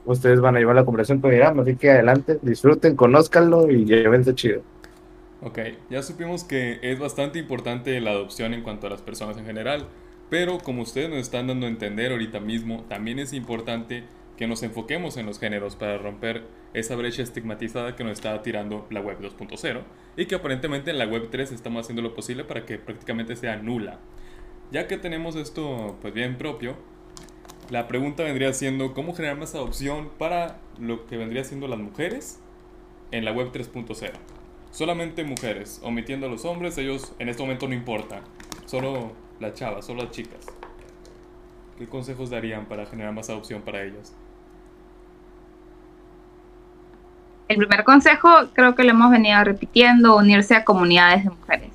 Ustedes van a llevar la conversación con Irán, así que adelante, disfruten, conózcanlo y llévense chido. Ok, ya supimos que es bastante importante la adopción en cuanto a las personas en general, pero como ustedes nos están dando a entender ahorita mismo, también es importante que nos enfoquemos en los géneros para romper esa brecha estigmatizada que nos está tirando la web 2.0 y que aparentemente en la web 3 estamos haciendo lo posible para que prácticamente sea nula. Ya que tenemos esto pues bien propio, la pregunta vendría siendo cómo generar más adopción para lo que vendría siendo las mujeres en la web 3.0. Solamente mujeres, omitiendo a los hombres, ellos en este momento no importan. Solo las chavas, solo las chicas. ¿Qué consejos darían para generar más adopción para ellas? El primer consejo creo que lo hemos venido repitiendo, unirse a comunidades de mujeres.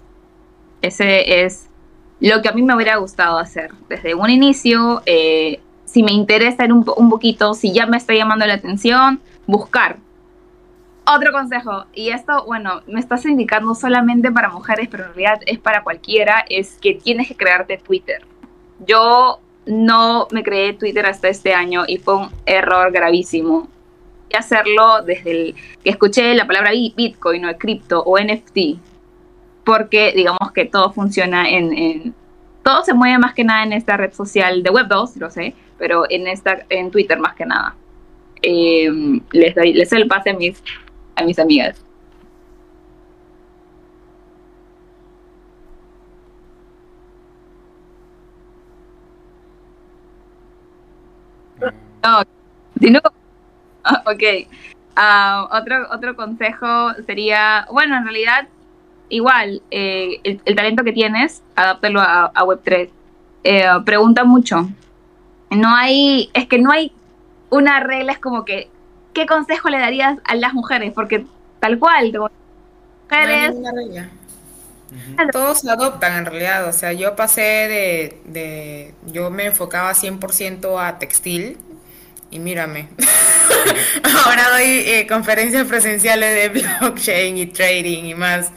Ese es lo que a mí me hubiera gustado hacer desde un inicio. Eh, si me interesa un, un poquito, si ya me está llamando la atención, buscar. Otro consejo, y esto, bueno, me estás indicando solamente para mujeres, pero en realidad es para cualquiera, es que tienes que crearte Twitter. Yo no me creé Twitter hasta este año y fue un error gravísimo. Y hacerlo desde el que escuché la palabra Bitcoin o cripto o NFT, porque digamos que todo funciona en, todo se mueve más que nada en esta red social de Web 2, lo sé, pero en esta en Twitter más que nada. Eh, les doy les doy el pase a mis a mis amigas. No, continúo. *laughs* ok. Ah, otro, otro consejo sería, bueno, en realidad, igual, eh, el, talento que tienes, adáptalo a, Web3. Eh, pregunta mucho. No hay, es que no hay una regla, es como que ¿qué consejo le darías a las mujeres? Porque tal cual, mujeres... Todos se adoptan en realidad, o sea, yo pasé de, de yo me enfocaba 100% a textil y mírame, *laughs* ahora doy eh, conferencias presenciales de *laughs* blockchain y trading y más,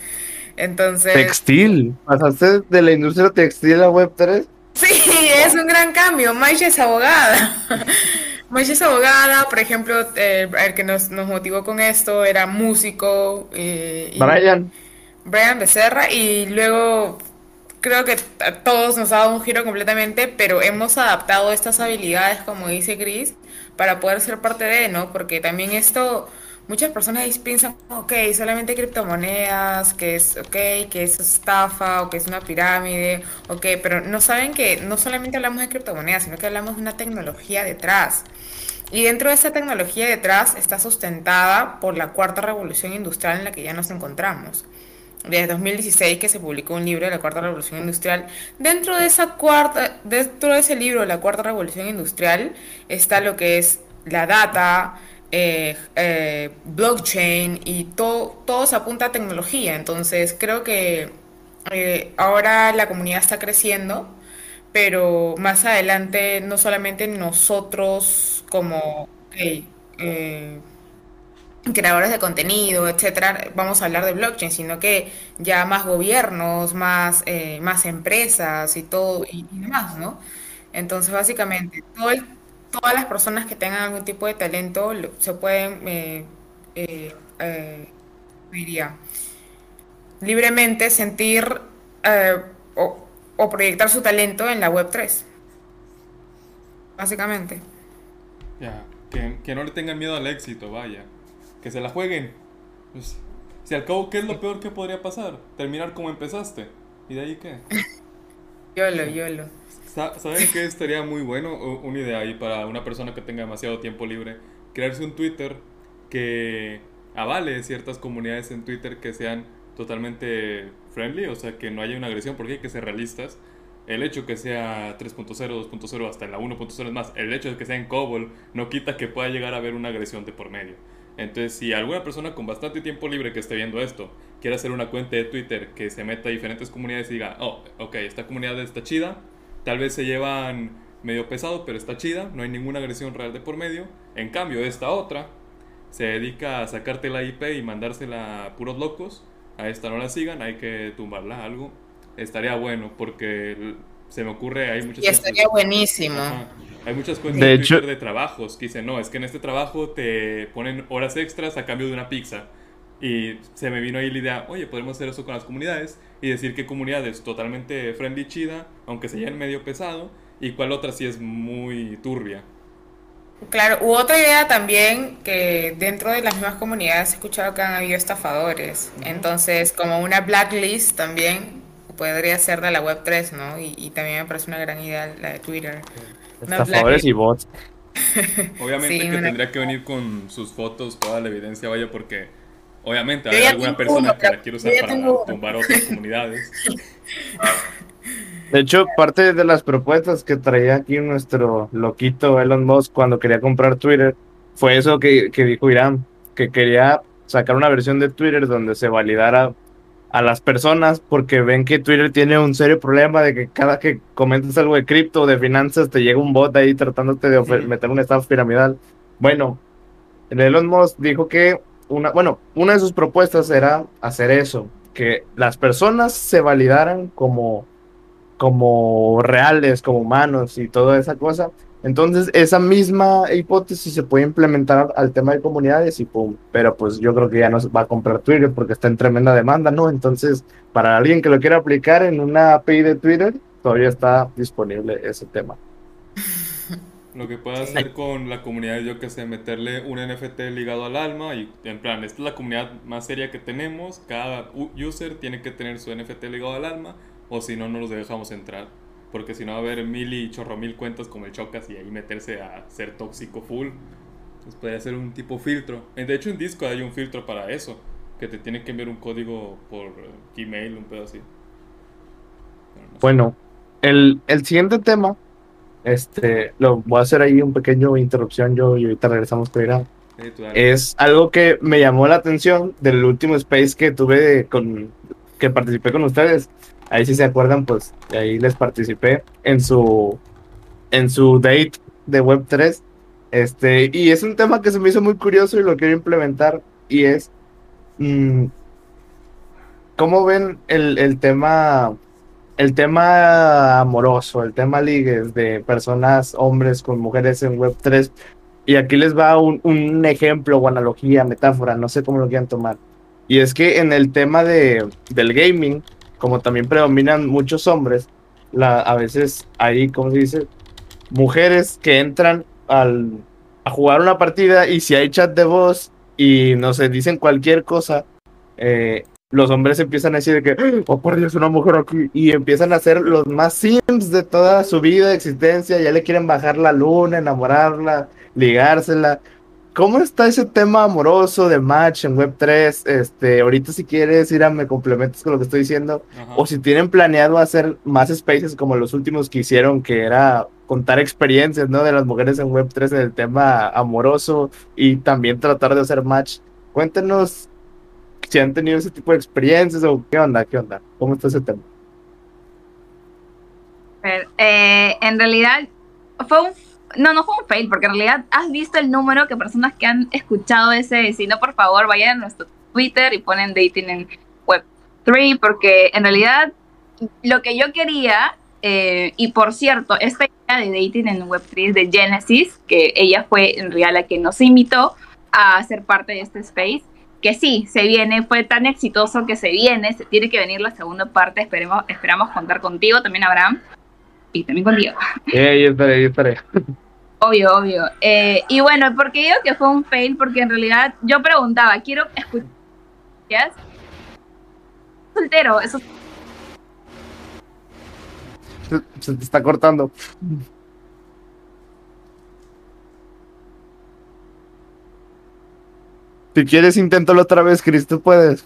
entonces... Textil, pasaste de la industria textil a Web3. Sí, es un gran cambio, Maisha es abogada. *laughs* Moisés es abogada, por ejemplo, eh, el que nos, nos, motivó con esto era músico. Eh, Brian. Brian Becerra, y luego creo que a todos nos ha dado un giro completamente, pero hemos adaptado estas habilidades, como dice Chris, para poder ser parte de, ¿no? Porque también esto muchas personas piensan, ok, solamente criptomonedas, que es, ok, que es estafa o que es una pirámide, ok, pero no saben que no solamente hablamos de criptomonedas, sino que hablamos de una tecnología detrás. Y dentro de esa tecnología detrás está sustentada por la cuarta revolución industrial en la que ya nos encontramos. Desde 2016 que se publicó un libro de la cuarta revolución industrial. Dentro de esa cuarta, dentro de ese libro la cuarta revolución industrial está lo que es la data, eh, eh, blockchain y todo, todo se apunta a tecnología. Entonces creo que eh, ahora la comunidad está creciendo, pero más adelante no solamente nosotros como creadores de contenido, etcétera, vamos a hablar de blockchain, sino que ya más gobiernos, más, más empresas y todo y, y demás, ¿no? Entonces básicamente todo el todas las personas que tengan algún tipo de talento se pueden, eh, eh, eh, diría, libremente sentir o, proyectar su talento en la web 3. Básicamente. Ya, que, no le tengan miedo al éxito, vaya. Que se la jueguen. Pues, si al cabo, ¿qué es lo peor que podría pasar? Terminar como empezaste. ¿Y de ahí qué? *laughs* yolo, yolo. ¿Saben qué estaría muy bueno? Una idea ahí para una persona que tenga demasiado tiempo libre. Crearse un Twitter que avale ciertas comunidades en Twitter que sean totalmente friendly, o sea, que no haya una agresión, porque hay que ser realistas. El hecho que sea 3.0, 2.0, hasta la 1.0 es más, el hecho de que sea en COBOL no quita que pueda llegar a haber una agresión de por medio. Entonces, si alguna persona con bastante tiempo libre que esté viendo esto quiere hacer una cuenta de Twitter que se meta a diferentes comunidades y diga, oh, ok, esta comunidad está chida, Tal vez se llevan medio pesado, pero está chida, no hay ninguna agresión real de por medio. En cambio, esta otra se dedica a sacarte la IP y mandársela a puros locos. A esta no la sigan, hay que tumbarla algo. Estaría bueno porque se me ocurre, hay muchas... Y estaría buenísimo. Hay muchas cuentas de, hecho... de trabajos que dicen, no, es que en este trabajo te ponen horas extras a cambio de una pizza. Y se me vino ahí la idea, oye, podemos hacer eso con las comunidades y decir qué comunidad es totalmente friendly chida, aunque sea en medio pesado, y cuál otra sí es muy turbia. Claro, u otra idea también que dentro de las mismas comunidades he escuchado que han habido estafadores. Entonces, como una blacklist también podría ser de la web 3, ¿no? Y, también me parece una gran idea la de Twitter. Estafadores y bots. Obviamente *laughs* que tendría que venir con sus fotos, toda la evidencia, vaya, porque Obviamente, hay alguna persona que la quiere usar para tumbar otras comunidades. De hecho, parte de las propuestas que traía aquí nuestro loquito Elon Musk cuando quería comprar Twitter fue eso que, que dijo Irán, que quería sacar una versión de Twitter donde se validara a las personas porque ven que Twitter tiene un serio problema de que cada que comentas algo de cripto o de finanzas te llega un bot ahí tratándote de meter una estafa piramidal. Bueno, Elon Musk dijo que una, bueno, una de sus propuestas era hacer eso, que las personas se validaran como, como reales, como humanos y toda esa cosa, entonces, esa misma hipótesis se puede implementar al tema de comunidades y pum, pero pues yo creo que ya no va a comprar Twitter porque está en tremenda demanda, ¿no? Entonces, para alguien que lo quiera aplicar en una API de Twitter, todavía está disponible ese tema. *laughs* Lo que puede hacer con la comunidad es, yo que sé, meterle un NFT ligado al alma y en plan, esta es la comunidad más seria que tenemos, cada user tiene que tener su NFT ligado al alma o si no, no los dejamos entrar porque si no va a haber mil y chorro mil cuentas como el Chocas y ahí meterse a ser tóxico full. Entonces podría ser un tipo filtro. De hecho en Discord hay un filtro para eso, que te tiene que enviar un código por Gmail, un pedo así. Bueno, el, el, siguiente tema, este, lo voy a hacer ahí un pequeño interrupción yo y ahorita regresamos con Irán. es algo que me llamó la atención del último space que tuve con que participé con ustedes ahí si se acuerdan, pues ahí les participé en su en su date de Web3. Este, y es un tema que se me hizo muy curioso y lo quiero implementar. Y es mm, ¿cómo ven el, el, tema el tema amoroso, el tema ligues de personas, hombres con mujeres en Web3? Y aquí les va un, un ejemplo o analogía, metáfora, no sé cómo lo quieran tomar. Y es que en el tema de, del gaming, como también predominan muchos hombres, a veces hay, ¿cómo se dice? Mujeres que entran al, a jugar una partida y si hay chat de voz y no sé, dicen cualquier cosa, eh, los hombres empiezan a decir que, oh por Dios, una mujer aquí, y empiezan a ser los más sims de toda su vida, de existencia, ya le quieren bajar la luna, enamorarla, ligársela, ¿Cómo está ese tema amoroso de match en Web3? Este, ahorita si quieres ir a me complementos con lo que estoy diciendo, o si tienen planeado hacer más spaces como los últimos que hicieron, que era contar experiencias, ¿no? De las mujeres en Web3 en el tema amoroso y también tratar de hacer match. Cuéntenos si han tenido ese tipo de experiencias o qué onda, qué onda, cómo está ese tema. Eh, en realidad fue un no, no fue un fail, porque en realidad has visto el número de personas que han escuchado ese. Si no, por favor, vayan a nuestro Twitter y ponen dating en Web3, porque en realidad lo que yo quería, eh, y por cierto, esta idea de dating en Web3 de Genesis, que ella fue en realidad la que nos invitó a ser parte de este space, que sí, se viene, fue tan exitoso que se viene, se tiene que venir la segunda parte, esperemos, esperamos contar contigo también, Abraham, y también contigo. Eh, yo estaré, yo estaré. Obvio, obvio. Eh, y bueno, porque digo que fue un fail, porque en realidad yo preguntaba, quiero escuchar. Soltero, eso. Se, se te está cortando. Si quieres, inténtalo otra vez, Chris, tú puedes.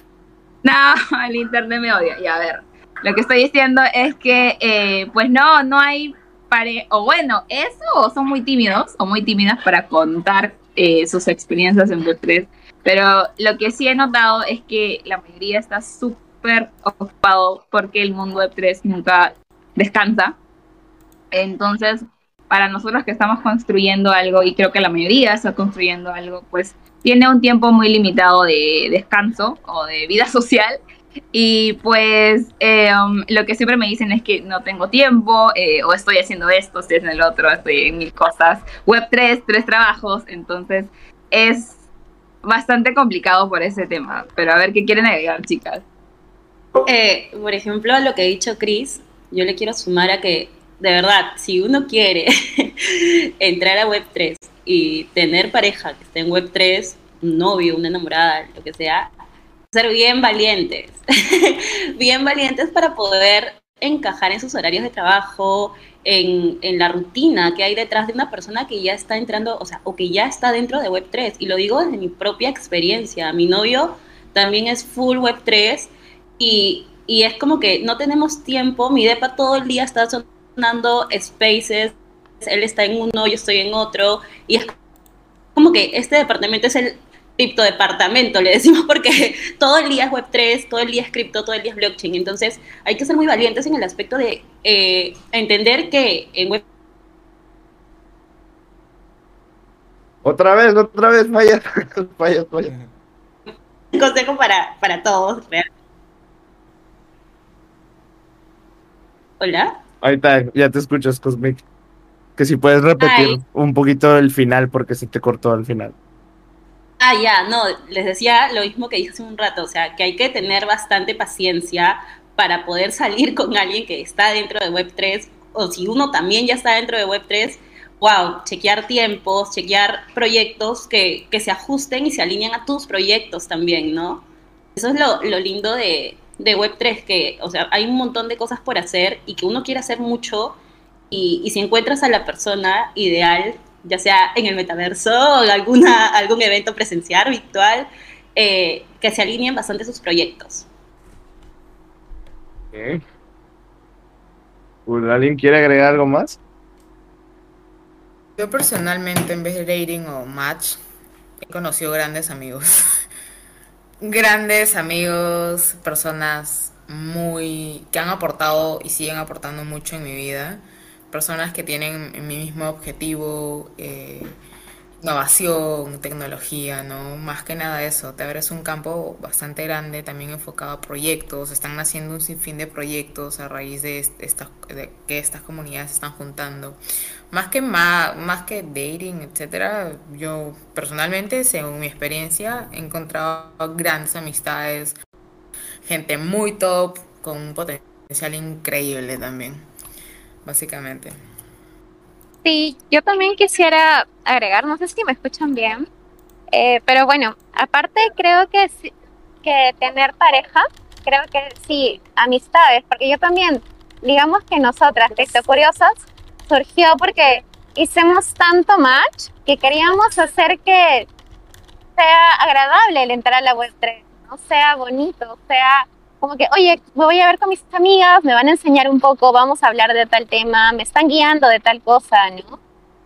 No, *laughs* el internet me odia. Y a ver, lo que estoy diciendo es que, eh, pues no, no hay pare, o bueno, eso o son muy tímidos o muy tímidas para contar eh, sus experiencias en Web3. Pero lo que sí he notado es que la mayoría está súper ocupado porque el mundo Web3 nunca descansa. Entonces, para nosotros que estamos construyendo algo, y creo que la mayoría está construyendo algo, pues tiene un tiempo muy limitado de descanso o de vida *laughs* social. Y pues um, lo que siempre me dicen es que no tengo tiempo, eh, o estoy haciendo esto, estoy en el otro, estoy en mil cosas. Web 3, tres trabajos, entonces es bastante complicado por ese tema. Pero a ver qué quieren agregar, chicas. Eh, por ejemplo, lo que ha dicho Chris, yo le quiero sumar a que, de verdad, si uno quiere *laughs* entrar a Web 3 y tener pareja que esté en Web 3, un novio, una enamorada, lo que sea, ser bien valientes, *laughs* bien valientes para poder encajar en sus horarios de trabajo, en, en, la rutina que hay detrás de una persona que ya está entrando, o sea, o que ya está dentro de Web3. Y lo digo desde mi propia experiencia. Mi novio también es full Web3 y, y es como que no tenemos tiempo. Mi depa todo el día está sonando spaces, él está en uno, yo estoy en otro. Y es como que este departamento es el criptodepartamento, le decimos porque *laughs* todo el día es Web3, todo el día es cripto, todo el día es blockchain. Entonces hay que ser muy valientes en el aspecto de eh, entender que en Web Otra vez, otra vez, falla, *laughs* falla, falla. consejo para, para todos. Hola. Ahí está, ya te escuchas, Cosmic. Que si puedes repetir Ay. un poquito el final porque se te cortó al final. Ah, ya, no, les decía lo mismo que dije hace un rato, o sea, que hay que tener bastante paciencia para poder salir *laughs* con alguien que está dentro de Web3, o si uno también ya está dentro de Web3, wow, chequear tiempos, chequear proyectos que, que se ajusten y se alineen a tus proyectos también, ¿no? Eso es lo, lo lindo de, de Web3, que, o sea, hay un montón de cosas por hacer y que uno quiere hacer mucho, y, y si encuentras a la persona ideal, ya sea en el metaverso o en alguna, *laughs* algún evento presencial, virtual, eh, que se alineen bastante sus proyectos. ¿Alguien quiere agregar algo más? Yo personalmente, en vez de dating o match, he conocido grandes amigos. *laughs* grandes amigos, personas muy que han aportado y siguen aportando mucho en mi vida. Personas que tienen mi mismo objetivo, eh, innovación, tecnología, ¿no? Más que nada eso. Te abres un campo bastante grande, también enfocado a proyectos. Están naciendo un sinfín de proyectos a raíz de, est- estas, de que estas comunidades están juntando. Más que más, más que dating, etcétera, yo personalmente, según mi experiencia, he encontrado grandes amistades, gente muy top, con un potencial increíble también, básicamente. Sí, yo también quisiera agregar, no sé si me escuchan bien, eh, pero bueno, aparte creo que, que tener pareja, creo que sí, amistades, porque yo también, digamos que nosotras, Texto Curiosas, surgió porque hicimos tanto match que queríamos hacer que sea agradable el entrar a la web 3, ¿no? Sea bonito, sea como que, oye, me voy a ver con mis amigas, me van a enseñar un poco, vamos a hablar de tal tema, me están guiando de tal cosa, ¿no?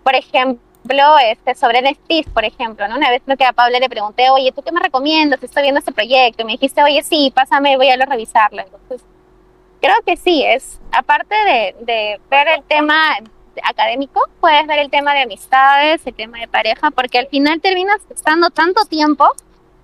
Por ejemplo, este, sobre NFTs, por ejemplo, ¿no? Una vez creo que a Pablo le pregunté, oye, ¿tú qué me recomiendas? Estoy viendo este proyecto, y me dijiste, oye, sí, pásame, voy a a revisarlo. Entonces, creo que sí, es, aparte de, de ver el tema académico, puedes ver el tema de amistades, el tema de pareja, porque al final terminas estando tanto tiempo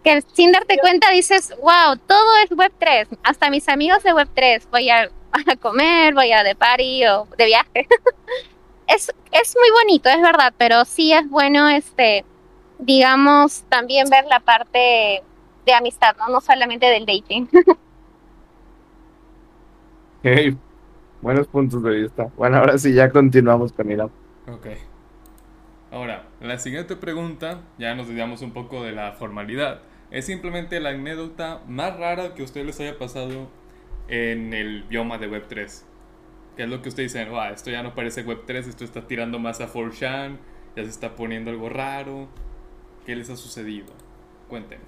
que sin darte cuenta dices, wow, todo es Web3, hasta mis amigos de Web3, voy a, *laughs* a comer, voy a de party o de viaje. *laughs* es, es muy bonito, es verdad, pero sí es bueno, este, digamos, también ver la parte de amistad, ¿no? No solamente del dating. *laughs* Buenos puntos de vista. Bueno, ahora sí ya continuamos con Irán. Ok. Ahora, la siguiente pregunta, ya nos desviamos un poco de la formalidad. Es simplemente la anécdota más rara que a usted les haya pasado en el bioma de Web3. ¿Qué es lo que usted dice? "Buah, esto ya no parece Web3, esto está tirando más a 4chan, ya se está poniendo algo raro. ¿Qué les ha sucedido? Cuéntenme.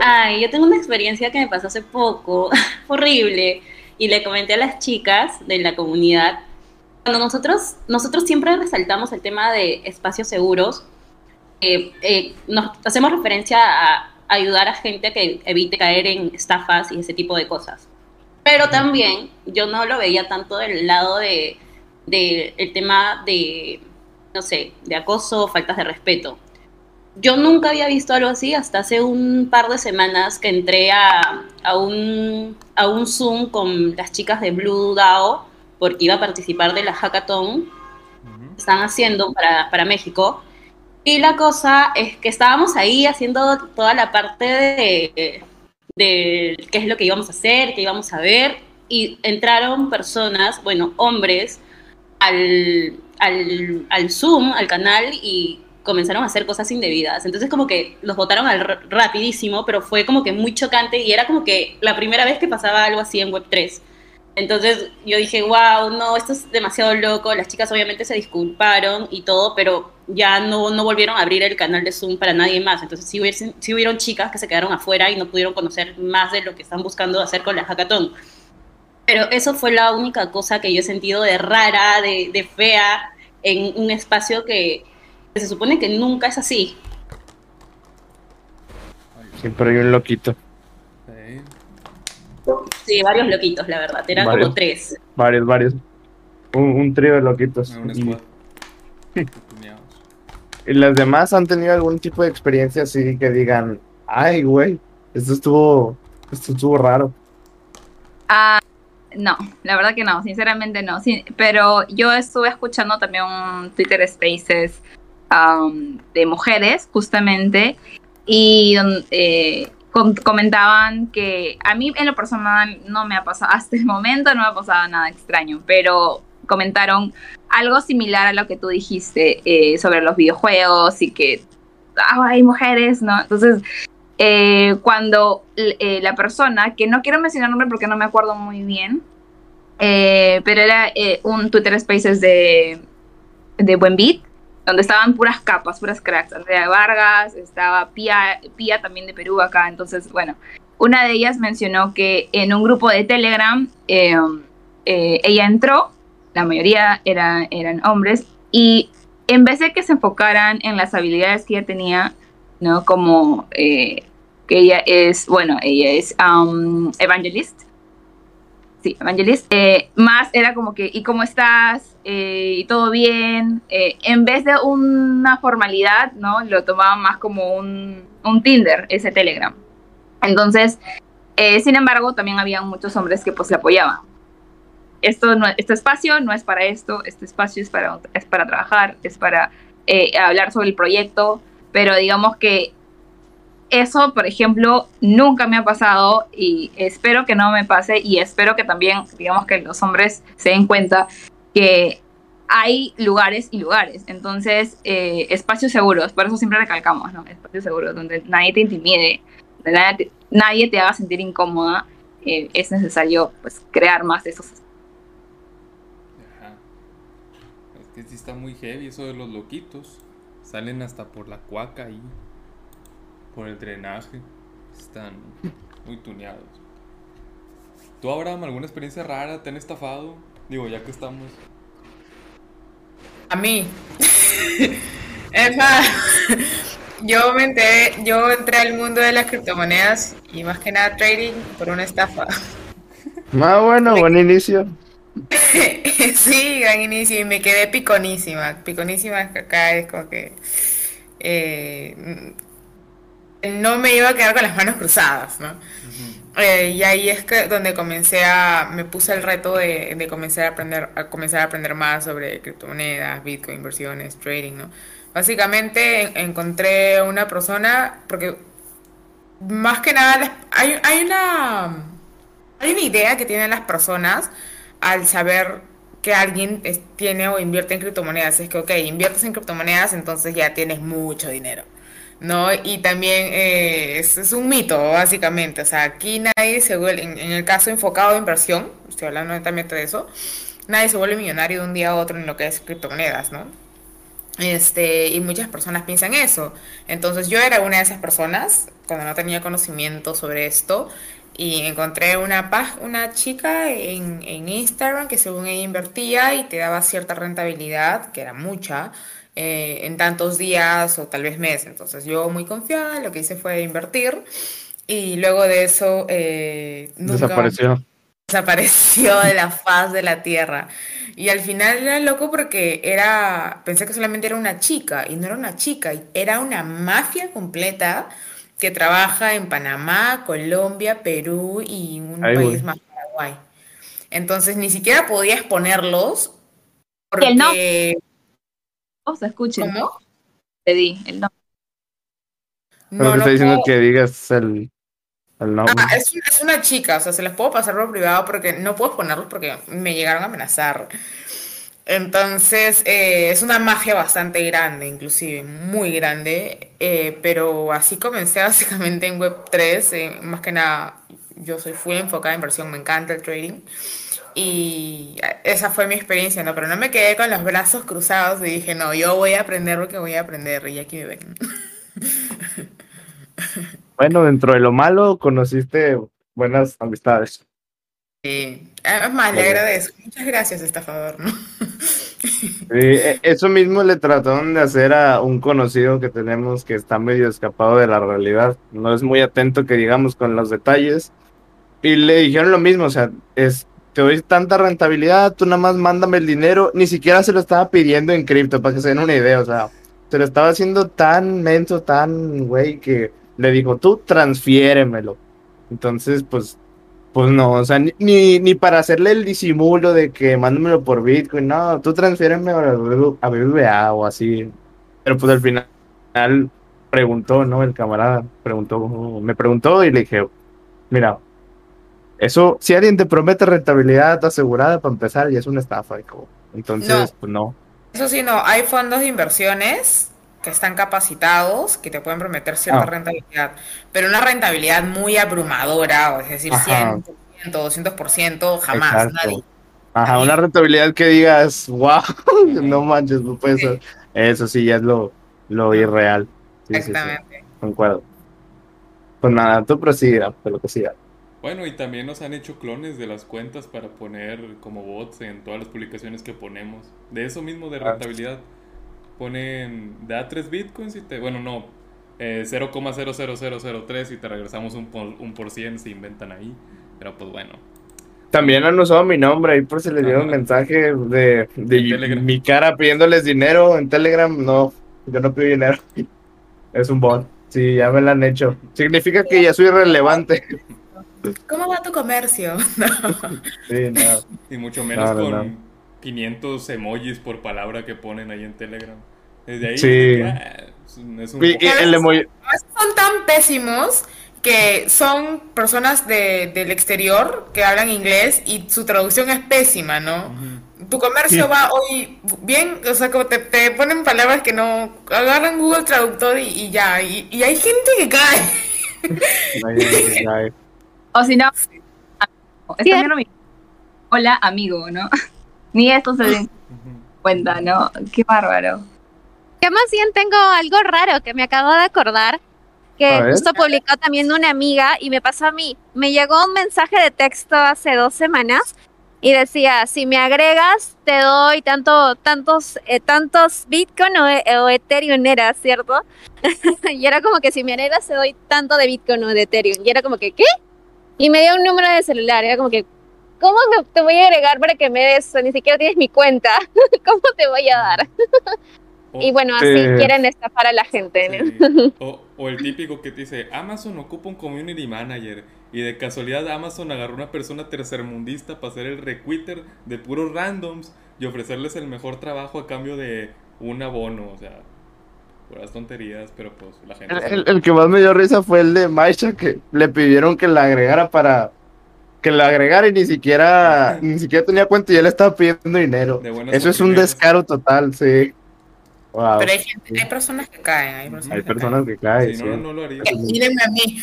Ay, yo tengo una experiencia que me pasó hace poco, *laughs* horrible, y le comenté a las chicas de la comunidad. Cuando nosotros, nosotros siempre resaltamos el tema de espacios seguros, eh, eh, nos hacemos referencia a ayudar a gente que evite caer en estafas y ese tipo de cosas. Pero también yo no lo veía tanto del lado de, de el tema de, no sé, de acoso, faltas de respeto. Yo nunca había visto algo así hasta hace un par de semanas que entré a, a, un, a un Zoom con las chicas de Blue DAO porque iba a participar de la hackathon que están haciendo para, para México. Y la cosa es que estábamos ahí haciendo toda la parte de, de qué es lo que íbamos a hacer, qué íbamos a ver, y entraron personas, bueno, hombres, al, al, al Zoom, al canal, y comenzaron a hacer cosas indebidas. Entonces como que los votaron al rapidísimo, pero fue como que muy chocante y era como que la primera vez que pasaba algo así en Web3. Entonces yo dije, wow, no, esto es demasiado loco. Las chicas obviamente se disculparon y todo, pero ya no, no volvieron a abrir el canal de Zoom para nadie más. Entonces sí, hubiesen- sí hubieron chicas que se quedaron afuera y no pudieron conocer más de lo que están buscando hacer con la hackathon. Pero eso fue la única cosa que yo he sentido de rara, de, de fea, en un espacio que, que se supone que nunca es así. Siempre hay un loquito. Sí. Varios loquitos, la verdad. Eran Varios. como tres. Varios, varios. Un, un trío de loquitos. Una *laughs* Y- squad. Tuneados. ¿Y las demás han tenido algún tipo de experiencia así que digan, ay, güey, esto estuvo, esto estuvo raro? Ah, no, la verdad que no, sinceramente no. Sí, pero yo estuve escuchando también Twitter Spaces um, de mujeres, justamente, y eh, com- comentaban que a mí en lo personal no me ha pasado, hasta el momento no me ha pasado nada extraño, pero comentaron algo similar a lo que tú dijiste eh, sobre los videojuegos y que ah, hay mujeres, ¿no? Entonces, eh, cuando eh, la persona, que no quiero mencionar nombre porque no me acuerdo muy bien, eh, pero era eh, un Twitter Spaces de, de Buen Beat, donde estaban puras capas, puras cracks. Andrea Vargas, estaba Pía, Pía también de Perú acá. Entonces, bueno, una de ellas mencionó que en un grupo de Telegram eh, eh, ella entró, la mayoría era- eran hombres, y en vez de que se enfocaran en las habilidades que ella tenía, ¿no? Como eh, que ella es, bueno, ella es um, evangelist. Sí, evangelist. Eh, más era como que, ¿y cómo estás? Eh, ¿Y todo bien? En vez de una formalidad, ¿no? Lo tomaban más como un, un Tinder, ese Telegram. Entonces, sin embargo, también había muchos hombres que pues le apoyaban. Esto no, este espacio no es para esto, este espacio es para, es para trabajar, es para eh, hablar sobre el proyecto, pero digamos que eso, por ejemplo, nunca me ha pasado y espero que no me pase y espero que también, digamos que los hombres se den cuenta que hay lugares y lugares, entonces eh, espacios seguros, por eso siempre recalcamos, ¿no? Espacios seguros, donde nadie te intimide, donde nadie te, nadie te haga sentir incómoda, eh, es necesario pues crear más de esos Ajá. Es que sí está muy heavy eso de los loquitos. Salen hasta por la cuaca ahí. Por el drenaje. Están muy tuneados. ¿Tú, Abraham, alguna experiencia rara? ¿Te han estafado? Digo, ya que estamos. A mí. *laughs* Es más, *laughs* yo me enteré, yo entré al mundo de las criptomonedas y más que nada trading por una estafa. Ah, bueno, *laughs* buen inicio. *laughs* sí, gran inicio y me quedé piconísima. Piconísima acá es como que eh, no me iba a quedar con las manos cruzadas, ¿no? Eh, y ahí es que donde comencé a, me puse el reto de, de comenzar a aprender, a comenzar a aprender más sobre criptomonedas, Bitcoin, inversiones, trading, ¿no? Básicamente en- encontré una persona, porque más que nada hay, hay una, hay una idea que tienen las personas al saber que alguien tiene o invierte en criptomonedas. Es que, ok, inviertes en criptomonedas, entonces ya tienes mucho dinero. ¿no? Y también eh, es, un mito, básicamente. O sea, aquí nadie se vuelve, en, en el caso enfocado de inversión, estoy hablando netamente de eso, nadie se vuelve millonario de un día a otro en lo que es criptomonedas, ¿no? Este, y muchas personas piensan eso. Entonces yo era una de esas personas cuando no tenía conocimiento sobre esto y encontré una, pag- una chica en, en Instagram que según ella invertía y te daba cierta rentabilidad, que era mucha, eh, en tantos días o tal vez meses. Entonces yo muy confiada, lo que hice fue invertir y luego de eso eh, nunca Desapareció. desapareció de la faz de la tierra. Y al final era loco porque era, pensé que solamente era una chica, y no era una chica, era una mafia completa que trabaja en Panamá, Colombia, Perú y un país más, Paraguay. Entonces ni siquiera podía exponerlos Que el no- porque... O sea, escuchen, ¿Cómo? te di el nombre. Pero No, te no está diciendo puedo- que digas el, el nombre. Ah, es, es una chica, o sea, se las puedo pasar por privado porque no puedo exponerlos porque me llegaron a amenazar. Entonces, eh, es una magia bastante grande, inclusive, muy grande, eh, pero así comencé *laughs* básicamente en Web3, eh, más que nada, yo soy full enfocada en inversión, me encanta el trading, y esa fue mi experiencia, ¿no? Pero no me quedé con los brazos cruzados y dije, no, yo voy a aprender lo que voy a aprender, y aquí me ven. *laughs* Bueno, dentro de lo malo conociste buenas amistades. Sí. Es más, le agradezco. Muchas gracias, estafador, ¿no? e, eso mismo le trataron de hacer a un conocido que tenemos que está medio escapado de la realidad. No es muy atento que digamos con los detalles. Y le dijeron lo mismo, o sea, es, te doy tanta rentabilidad, tú nada más mándame el dinero. Ni siquiera se lo estaba pidiendo en cripto, para que se den una idea, o sea, se lo estaba haciendo tan menso, tan güey, que le dijo, tú transfiéremelo. Entonces, pues pues no, o sea, ni, ni para hacerle el disimulo de que mándamelo por Bitcoin, no, tú transfiéreme a BBVA o así. Pero pues al final preguntó, ¿no? El camarada preguntó, me preguntó y le dije, mira, eso, si alguien te promete rentabilidad asegurada para empezar, y es una estafa, Entonces, pues no. Eso sí, no, hay fondos de inversiones que están capacitados, que te pueden prometer cierta ah. rentabilidad, pero una rentabilidad muy abrumadora, o es decir, Ajá. 100%, 200%, jamás, nadie. Ajá, una rentabilidad que digas, wow, *laughs* no manches, no puede ser. Eso sí, ya es lo, lo irreal. Exactamente. Concuerdo. Pues nada, tú prosigue, pero que siga. Bueno, y también nos han hecho clones de las cuentas para poner como bots en todas las publicaciones que ponemos. De eso mismo de ah. Ponen, da 3 bitcoins y te, bueno, no, eh, 0,00003 y te regresamos un por, un por cien, se inventan ahí. Pero pues bueno. También han usado mi nombre ahí por si les dieron un mensaje de, de mi cara pidiéndoles dinero en Telegram. No, yo no pido dinero. *laughs* Es un bot. Sí, ya me lo han hecho. Significa que ya soy relevante. ¿Cómo va tu comercio? *laughs* sí, no. Y mucho menos con 500 emojis por palabra que ponen ahí en Telegram. Desde ahí sí. es un el emoji... son tan pésimos que son personas de, del exterior que hablan inglés y su traducción es pésima, ¿no? Tu comercio va hoy bien, o sea, como te, te, ponen palabras que no agarran Google Traductor y, ya, y, y, hay gente que cae. *laughs* o si no, hola amigo, ¿no? Ni esto se den cuenta, ¿no? Qué bárbaro. Que más bien tengo algo raro que me acabo de acordar, que justo publicó también una amiga y me pasó a mí. Me llegó un mensaje de texto hace dos semanas y decía, si me agregas, te doy tanto, tantos, eh, tantos Bitcoin o, o, Ethereum era, ¿cierto? *laughs* y era como que si me agregas, te doy tanto de Bitcoin o de Ethereum. Y era como que, ¿qué? Y me dio un número de celular, era como que, ¿cómo te voy a agregar para que me des? Ni siquiera tienes mi cuenta. *laughs* ¿Cómo te voy a dar? y bueno, así quieren estafar a la gente. O, el típico que te dice, Amazon ocupa un community manager. Y de casualidad Amazon agarró una persona tercermundista para hacer el requitter de puros randoms y ofrecerles el mejor trabajo a cambio de un abono. O sea, puras tonterías, pero pues la gente... El, el que más me dio risa fue el de Maisha, que le pidieron que la agregara para que la agregara y ni siquiera, ni siquiera tenía cuenta y él estaba pidiendo dinero. Eso es un descaro total, sí. Pero hay, gente, hay personas que caen. Hay personas, hay que, personas caen. que, caen. Si no, no lo haría. Mírenme a mí.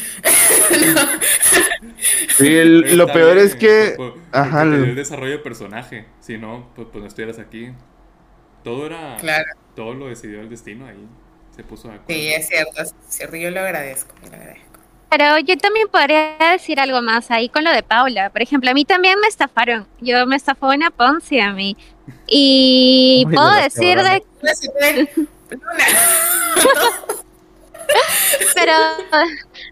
*laughs* sí, lo peor es que. ajá, el desarrollo de personaje. Si no, pues, pues no estuvieras aquí. Todo era. Claro. Todo lo decidió el destino ahí. Se puso de acuerdo. Sí, es cierto, es cierto. Yo lo agradezco. Lo agradezco. Pero yo también podría decir algo más ahí con lo de Paula. Por ejemplo, a mí también me estafaron. Yo me estafó una Ponzi a mí. Y puedo decir de... *laughs* Pero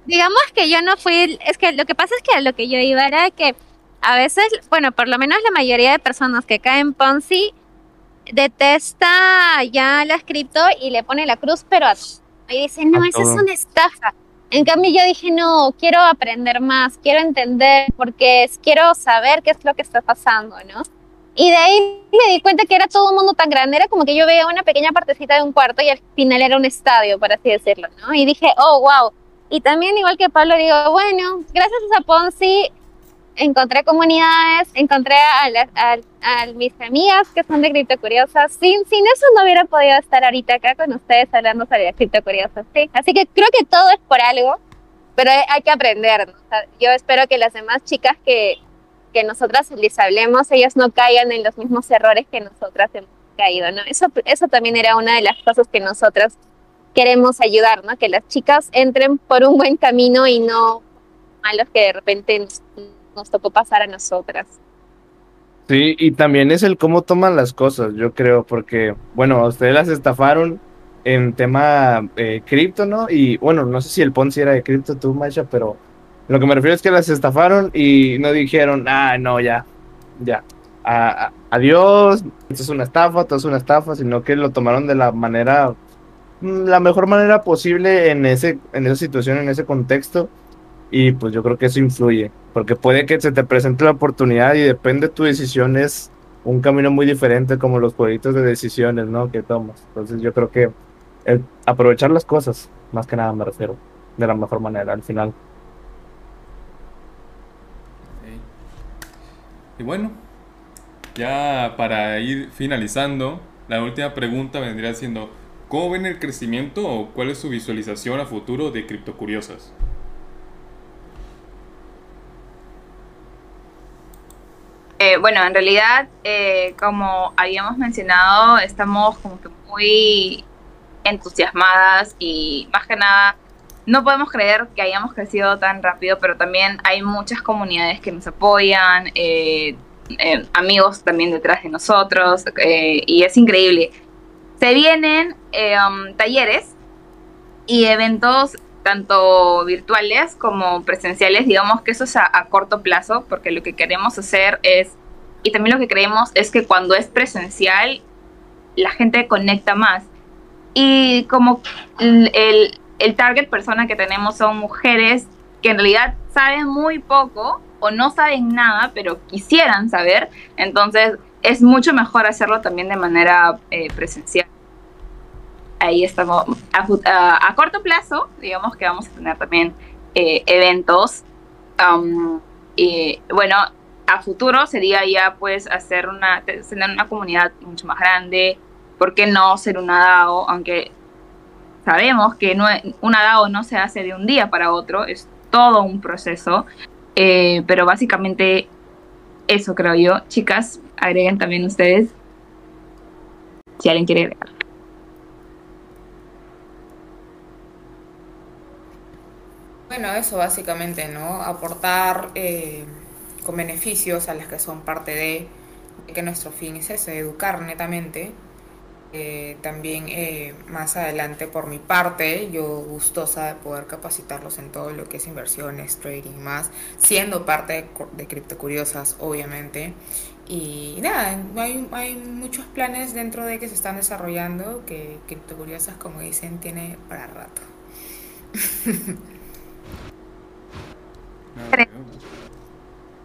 digamos que yo no fui... Es que lo que pasa es que lo que yo iba era que a veces, bueno, por lo menos la mayoría de personas que caen Ponzi detesta ya la cripto y le pone la cruz, pero a... y dice, no, esa es una estafa. En cambio yo dije, no, quiero aprender más, quiero entender, porque quiero saber qué es lo que está pasando, ¿no? Y de ahí me di cuenta que era todo un mundo tan grande, era como que yo veía una pequeña partecita de un cuarto y al final era un estadio, por así decirlo, ¿no? Y dije, oh, wow. Y también, igual que Pablo, digo, bueno, gracias a Ponzi encontré comunidades, encontré a, mis amigas que son de Criptocuriosas. Sin, sin eso no hubiera podido estar ahorita acá con ustedes hablando sobre Criptocuriosas. ¿sí? Así que creo que todo es por algo, pero hay que aprender. yo espero que las demás chicas que, que nosotras les hablemos, ellas no caigan en los mismos errores que nosotras hemos caído. ¿no? Eso, eso también era una de las cosas que nosotras queremos ayudar, ¿no? que las chicas entren por un buen camino y no a los que de repente nos tocó pasar a nosotras. Sí, y también es el cómo toman las cosas, yo creo, porque, bueno, ustedes las estafaron en tema eh, cripto, ¿no? Y bueno, no sé si el Ponzi era de cripto, tú, Macha, pero lo que me refiero es que las estafaron y no dijeron, ah, no, ya, ya, adiós, esto es una estafa, todo es una estafa, sino que lo tomaron de la manera, mm, la mejor manera posible en, ese, en esa situación, en ese contexto. Y pues yo creo que eso influye, porque puede que se te presente la oportunidad y depende de tu decisión, es un camino muy diferente como los jueguitos de decisiones, ¿no? Que tomas. Entonces yo creo que el aprovechar las cosas, más que nada me refiero, de la mejor manera al final. Y bueno, ya para ir finalizando, la última pregunta vendría siendo, ¿cómo ven el crecimiento o cuál es su visualización a futuro de Criptocuriosas? Eh, bueno, en realidad, eh, como habíamos mencionado, estamos como que muy entusiasmadas y más que nada no podemos creer que hayamos crecido tan rápido, pero también hay muchas comunidades que nos apoyan, eh, amigos también detrás de nosotros y es increíble. Se vienen um, talleres y eventos tanto virtuales como presenciales, digamos que eso es a, corto plazo, porque lo que queremos hacer es, y también lo que creemos es que cuando es presencial, la gente conecta más. Y como el, el target persona que tenemos son mujeres que en realidad saben muy poco o no saben nada, pero quisieran saber, entonces es mucho mejor hacerlo también de manera eh, presencial ahí estamos a, corto plazo, digamos que vamos a tener también eh, eventos. Um, bueno, a futuro sería ya pues hacer una, tener una comunidad mucho más grande. ¿Por qué no ser una DAO? Aunque sabemos que no, una DAO no se hace de un día para otro, es todo un proceso. Eh, pero básicamente eso creo yo. Chicas, agreguen también ustedes si alguien quiere agregar. Bueno, eso básicamente, ¿no? Aportar eh, con beneficios a las que son parte de, que nuestro fin es ese, educar netamente. Eh, también eh, más adelante por mi parte, yo gustosa de poder capacitarlos en todo lo que es inversiones, trading y más, siendo parte de, de Criptocuriosas, obviamente. Y nada, hay, hay muchos planes dentro de que se están desarrollando que Criptocuriosas, como dicen, tiene para rato. *laughs*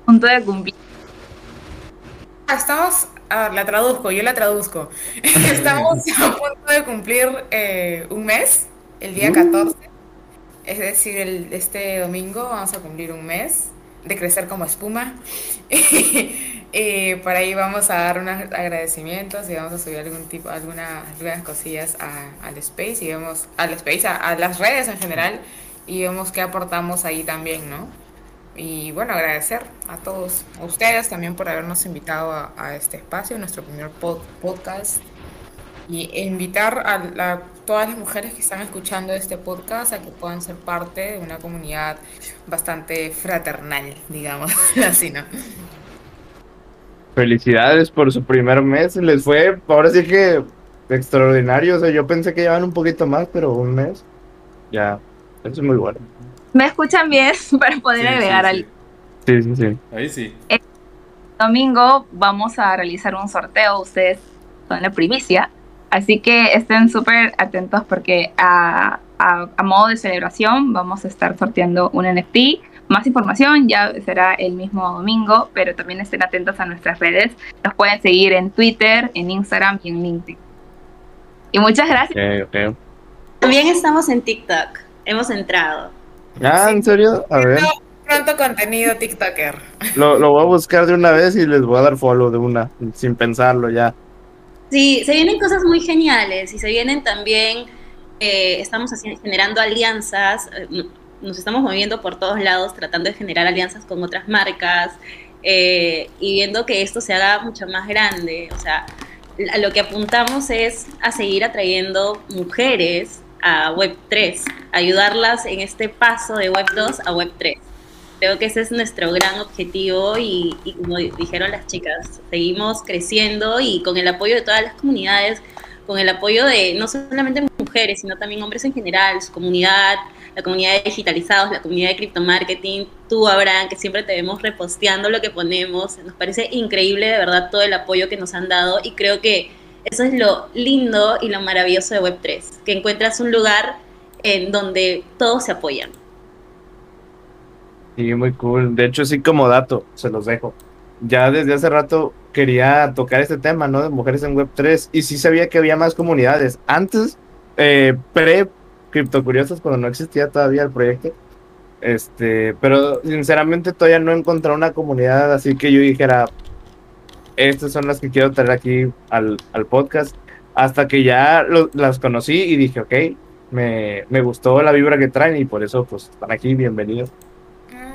Punto de cumplir. Ah, estamos, a ver, la traduzco, yo la traduzco. *laughs* Estamos *laughs* a punto de cumplir eh, un mes, el día 14. Uh. Es decir, el, este domingo vamos a cumplir un mes de crecer como espuma. *laughs* y por ahí vamos a dar unos agradecimientos y vamos a subir algún tipo, alguna, algunas cosillas a, al Space y vemos al Space, a, a, las redes en general y vemos qué aportamos ahí también, ¿no? Y bueno, agradecer a todos, a ustedes también por habernos invitado a, este espacio, nuestro primer podcast. Y invitar a, todas las mujeres que están escuchando este podcast a que puedan ser parte de una comunidad bastante fraternal, digamos *laughs* así, ¿no? Felicidades por su primer mes, les fue, ahora sí que extraordinario, o sea, yo pensé que llevan un poquito más, pero un mes, ya, eso es muy bueno. ¿Me escuchan bien *laughs* para poder agregar al... Sí, sí, sí. Ahí sí. El domingo vamos a realizar un sorteo, ustedes son la primicia, así que estén súper atentos porque a, a, modo de celebración vamos a estar sorteando un NFT. Más información ya será el mismo domingo, pero también estén atentos a nuestras redes. Nos pueden seguir en Twitter, en Instagram y en LinkedIn. Y muchas gracias. También estamos en TikTok. Hemos entrado. Ah, ¿en serio? A ver. Pronto contenido TikToker. *laughs* Lo, lo voy a buscar de una vez y les voy a dar follow de una, sin pensarlo ya. Sí, se vienen cosas muy geniales y se vienen también, eh, estamos generando alianzas, eh, nos estamos moviendo por todos lados tratando de generar alianzas con otras marcas eh, y viendo que esto se haga mucho más grande. O sea, a lo que apuntamos es a seguir atrayendo mujeres a Web 3, ayudarlas en este paso de Web 2 a Web 3. Creo que ese es nuestro gran objetivo y, y como dijeron las chicas, seguimos creciendo y con el apoyo de todas las comunidades, con el apoyo de no solamente mujeres, sino también hombres en general, su comunidad, la comunidad de digitalizados, la comunidad de criptomarketing, tú, Abraham, que siempre te vemos reposteando lo que ponemos. Nos parece increíble, de verdad, todo el apoyo que nos han dado y creo que eso es lo lindo y lo maravilloso de Web3, que encuentras un lugar en donde todos se apoyan. Sí, muy cool. De hecho, sí, como dato, se los dejo. Ya desde hace rato quería tocar este tema, ¿no? De mujeres en Web3 y sí sabía que había más comunidades. Antes, eh, pre Criptocuriosos, cuando no existía todavía el proyecto, este, pero sinceramente todavía no he encontrado una comunidad así que yo dijera, estas son las que quiero traer aquí al, al podcast, hasta que ya las conocí y dije, ok, me, me, gustó la vibra que traen y por eso pues están aquí, bienvenidos.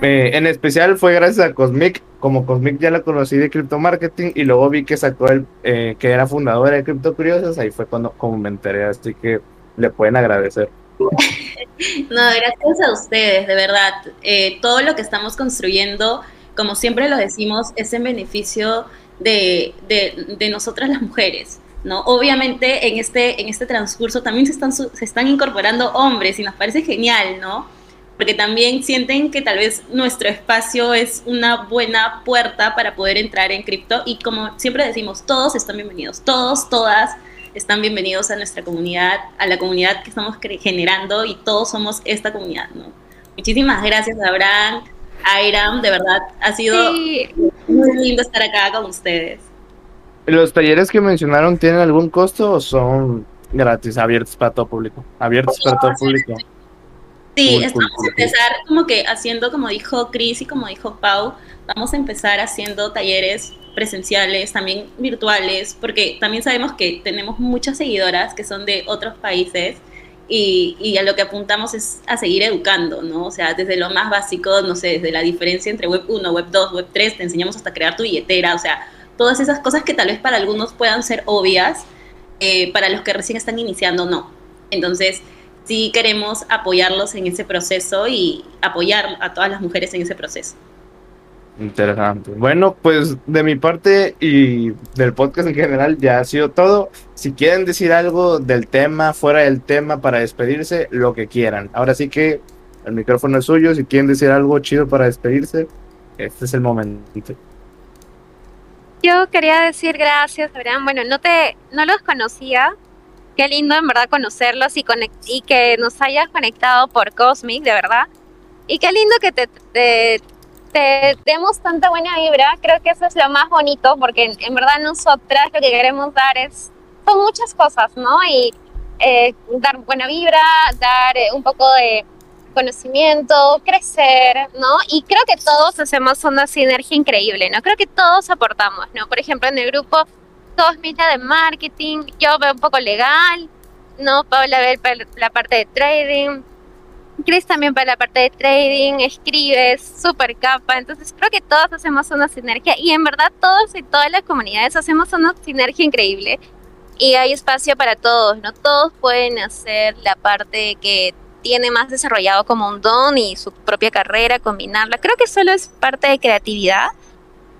Eh, en especial fue gracias a Cosmic, como Cosmic ya la conocí de Crypto Marketing y luego vi que sacó el, eh, que era fundadora de Crypto Curiosos, ahí fue cuando como me enteré, así que le pueden agradecer. *laughs* No, gracias a ustedes, de verdad. Eh, todo lo que estamos construyendo, como siempre lo decimos, es en beneficio de, de, nosotras las mujeres. ¿no? Obviamente en este, en este transcurso también se están, se están incorporando hombres y nos parece genial, ¿no? Porque también sienten que tal vez nuestro espacio es una buena puerta para poder entrar en cripto y como siempre decimos, todos están bienvenidos, todos, todas están bienvenidos a nuestra comunidad, a la comunidad que estamos generando y todos somos esta comunidad, ¿no? Muchísimas gracias, Abraham, Airam, de verdad, ha sido muy lindo estar acá con ustedes. ¿Los talleres que mencionaron tienen algún costo o son gratis, abiertos para todo público? Abiertos para todo público. Sí, estamos a empezar como que haciendo, como dijo Chris y como dijo Pau, vamos a empezar haciendo talleres presenciales, también virtuales, porque también sabemos que tenemos muchas seguidoras que son de otros países y, a lo que apuntamos es a seguir educando, ¿no? O sea, desde lo más básico, no sé, desde la diferencia entre Web 1, Web 2, Web 3, te enseñamos hasta crear tu billetera, o sea, todas esas cosas que tal vez para algunos puedan ser obvias, eh, para los que recién están iniciando, no. Entonces, sí queremos apoyarlos en ese proceso y apoyar a todas las mujeres en ese proceso. Interesante. Bueno, pues de mi parte y del podcast en general ya ha sido todo. Si quieren decir algo del tema, fuera del tema, para despedirse, lo que quieran. Ahora sí que el micrófono es suyo. Si quieren decir algo chido para despedirse, este es el momento. Yo quería decir gracias, Abraham. Bueno, no te, no los conocía. Qué lindo en verdad conocerlos y, y que nos hayas conectado por Cosmic, de verdad. Y qué lindo que te te demos tanta buena vibra, creo que eso es lo más bonito, porque en, verdad nosotras lo que queremos dar es, son muchas cosas, ¿no? Y eh, dar buena vibra, dar eh, un poco de conocimiento, crecer, ¿no? Y creo que todos hacemos una sinergia increíble, ¿no? Creo que todos aportamos, ¿no? Por ejemplo, en el grupo, todos mira de marketing, yo veo un poco legal, ¿no? Paula ve la parte de trading, Chris también para la parte de trading, escribes, super capa, entonces creo que todos hacemos una sinergia y en verdad todos y todas las comunidades hacemos una sinergia increíble y hay espacio para todos, ¿no? Todos pueden hacer la parte que tiene más desarrollado como un don y su propia carrera, combinarla. Creo que solo es parte de creatividad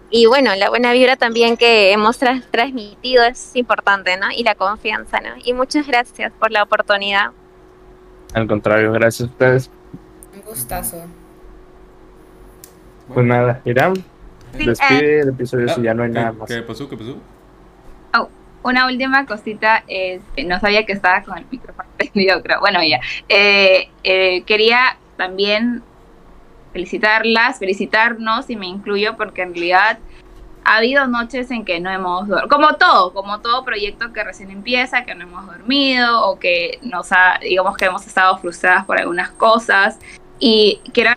y bueno, la buena vibra también que hemos transmitido es importante, ¿no? Y la confianza, ¿no? Y muchas gracias por la oportunidad. Al contrario, gracias a ustedes. Un gustazo. Pues nada, Irán, despide el episodio si ya no hay nada más. ¿Qué pasó? ¿Qué pasó? Oh, una última cosita, es, no sabía que estaba con el micrófono *laughs* prendido, creo. Bueno, ya. Eh, eh, quería también felicitarlas, felicitarnos y me incluyo porque en realidad ha habido noches en que no hemos dormido, como todo, como todo proyecto que recién empieza, que no hemos dormido o que nos ha, digamos que hemos estado frustradas por algunas cosas y quiero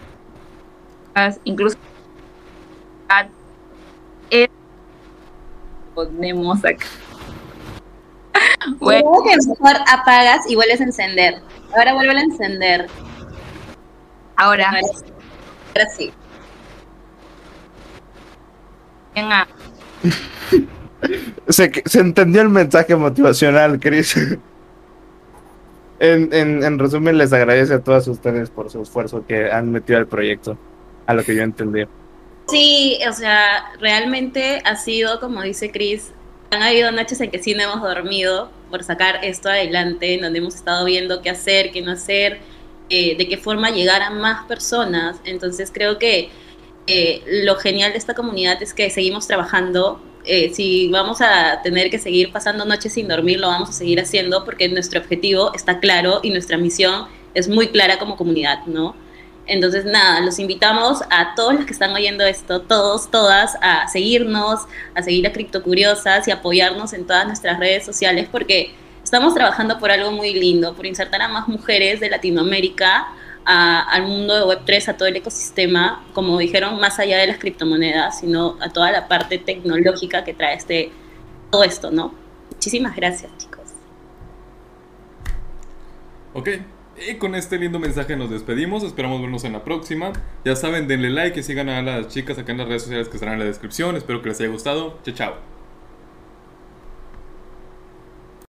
incluso ponemos acá. Bueno. que mejor apagas y vuelves a encender. Ahora vuelve a encender. Ahora. Ahora sí. Se, se entendió el mensaje motivacional, Chris. en, en, en, resumen, les agradece a todas ustedes por su esfuerzo que han metido al proyecto. a lo que yo entendí. Sí, o sea, realmente ha sido, como dice Chris, han habido noches en que sí no hemos dormido por sacar esto adelante, en donde hemos estado viendo qué hacer, qué no hacer, eh, de qué forma llegar a más personas. Entonces creo que eh, lo genial de esta comunidad es que seguimos trabajando. Eh, si vamos a tener que seguir pasando noches sin dormir, lo vamos a seguir haciendo porque nuestro objetivo está claro y nuestra misión es muy clara como comunidad, ¿no? Entonces, nada, los invitamos a todos los que están oyendo esto, todos, todas, a seguirnos, a seguir a Criptocuriosas y apoyarnos en todas nuestras redes sociales porque estamos trabajando por algo muy lindo, por insertar a más mujeres de Latinoamérica al mundo de Web3, a todo el ecosistema, como dijeron, más allá de las criptomonedas, sino a toda la parte tecnológica que trae este, todo esto, ¿no? Muchísimas gracias, chicos. Ok, y con este lindo mensaje nos despedimos. Esperamos vernos en la próxima. Ya saben, denle like y sigan a las chicas acá en las redes sociales que estarán en la descripción. Espero que les haya gustado. Chao, chao.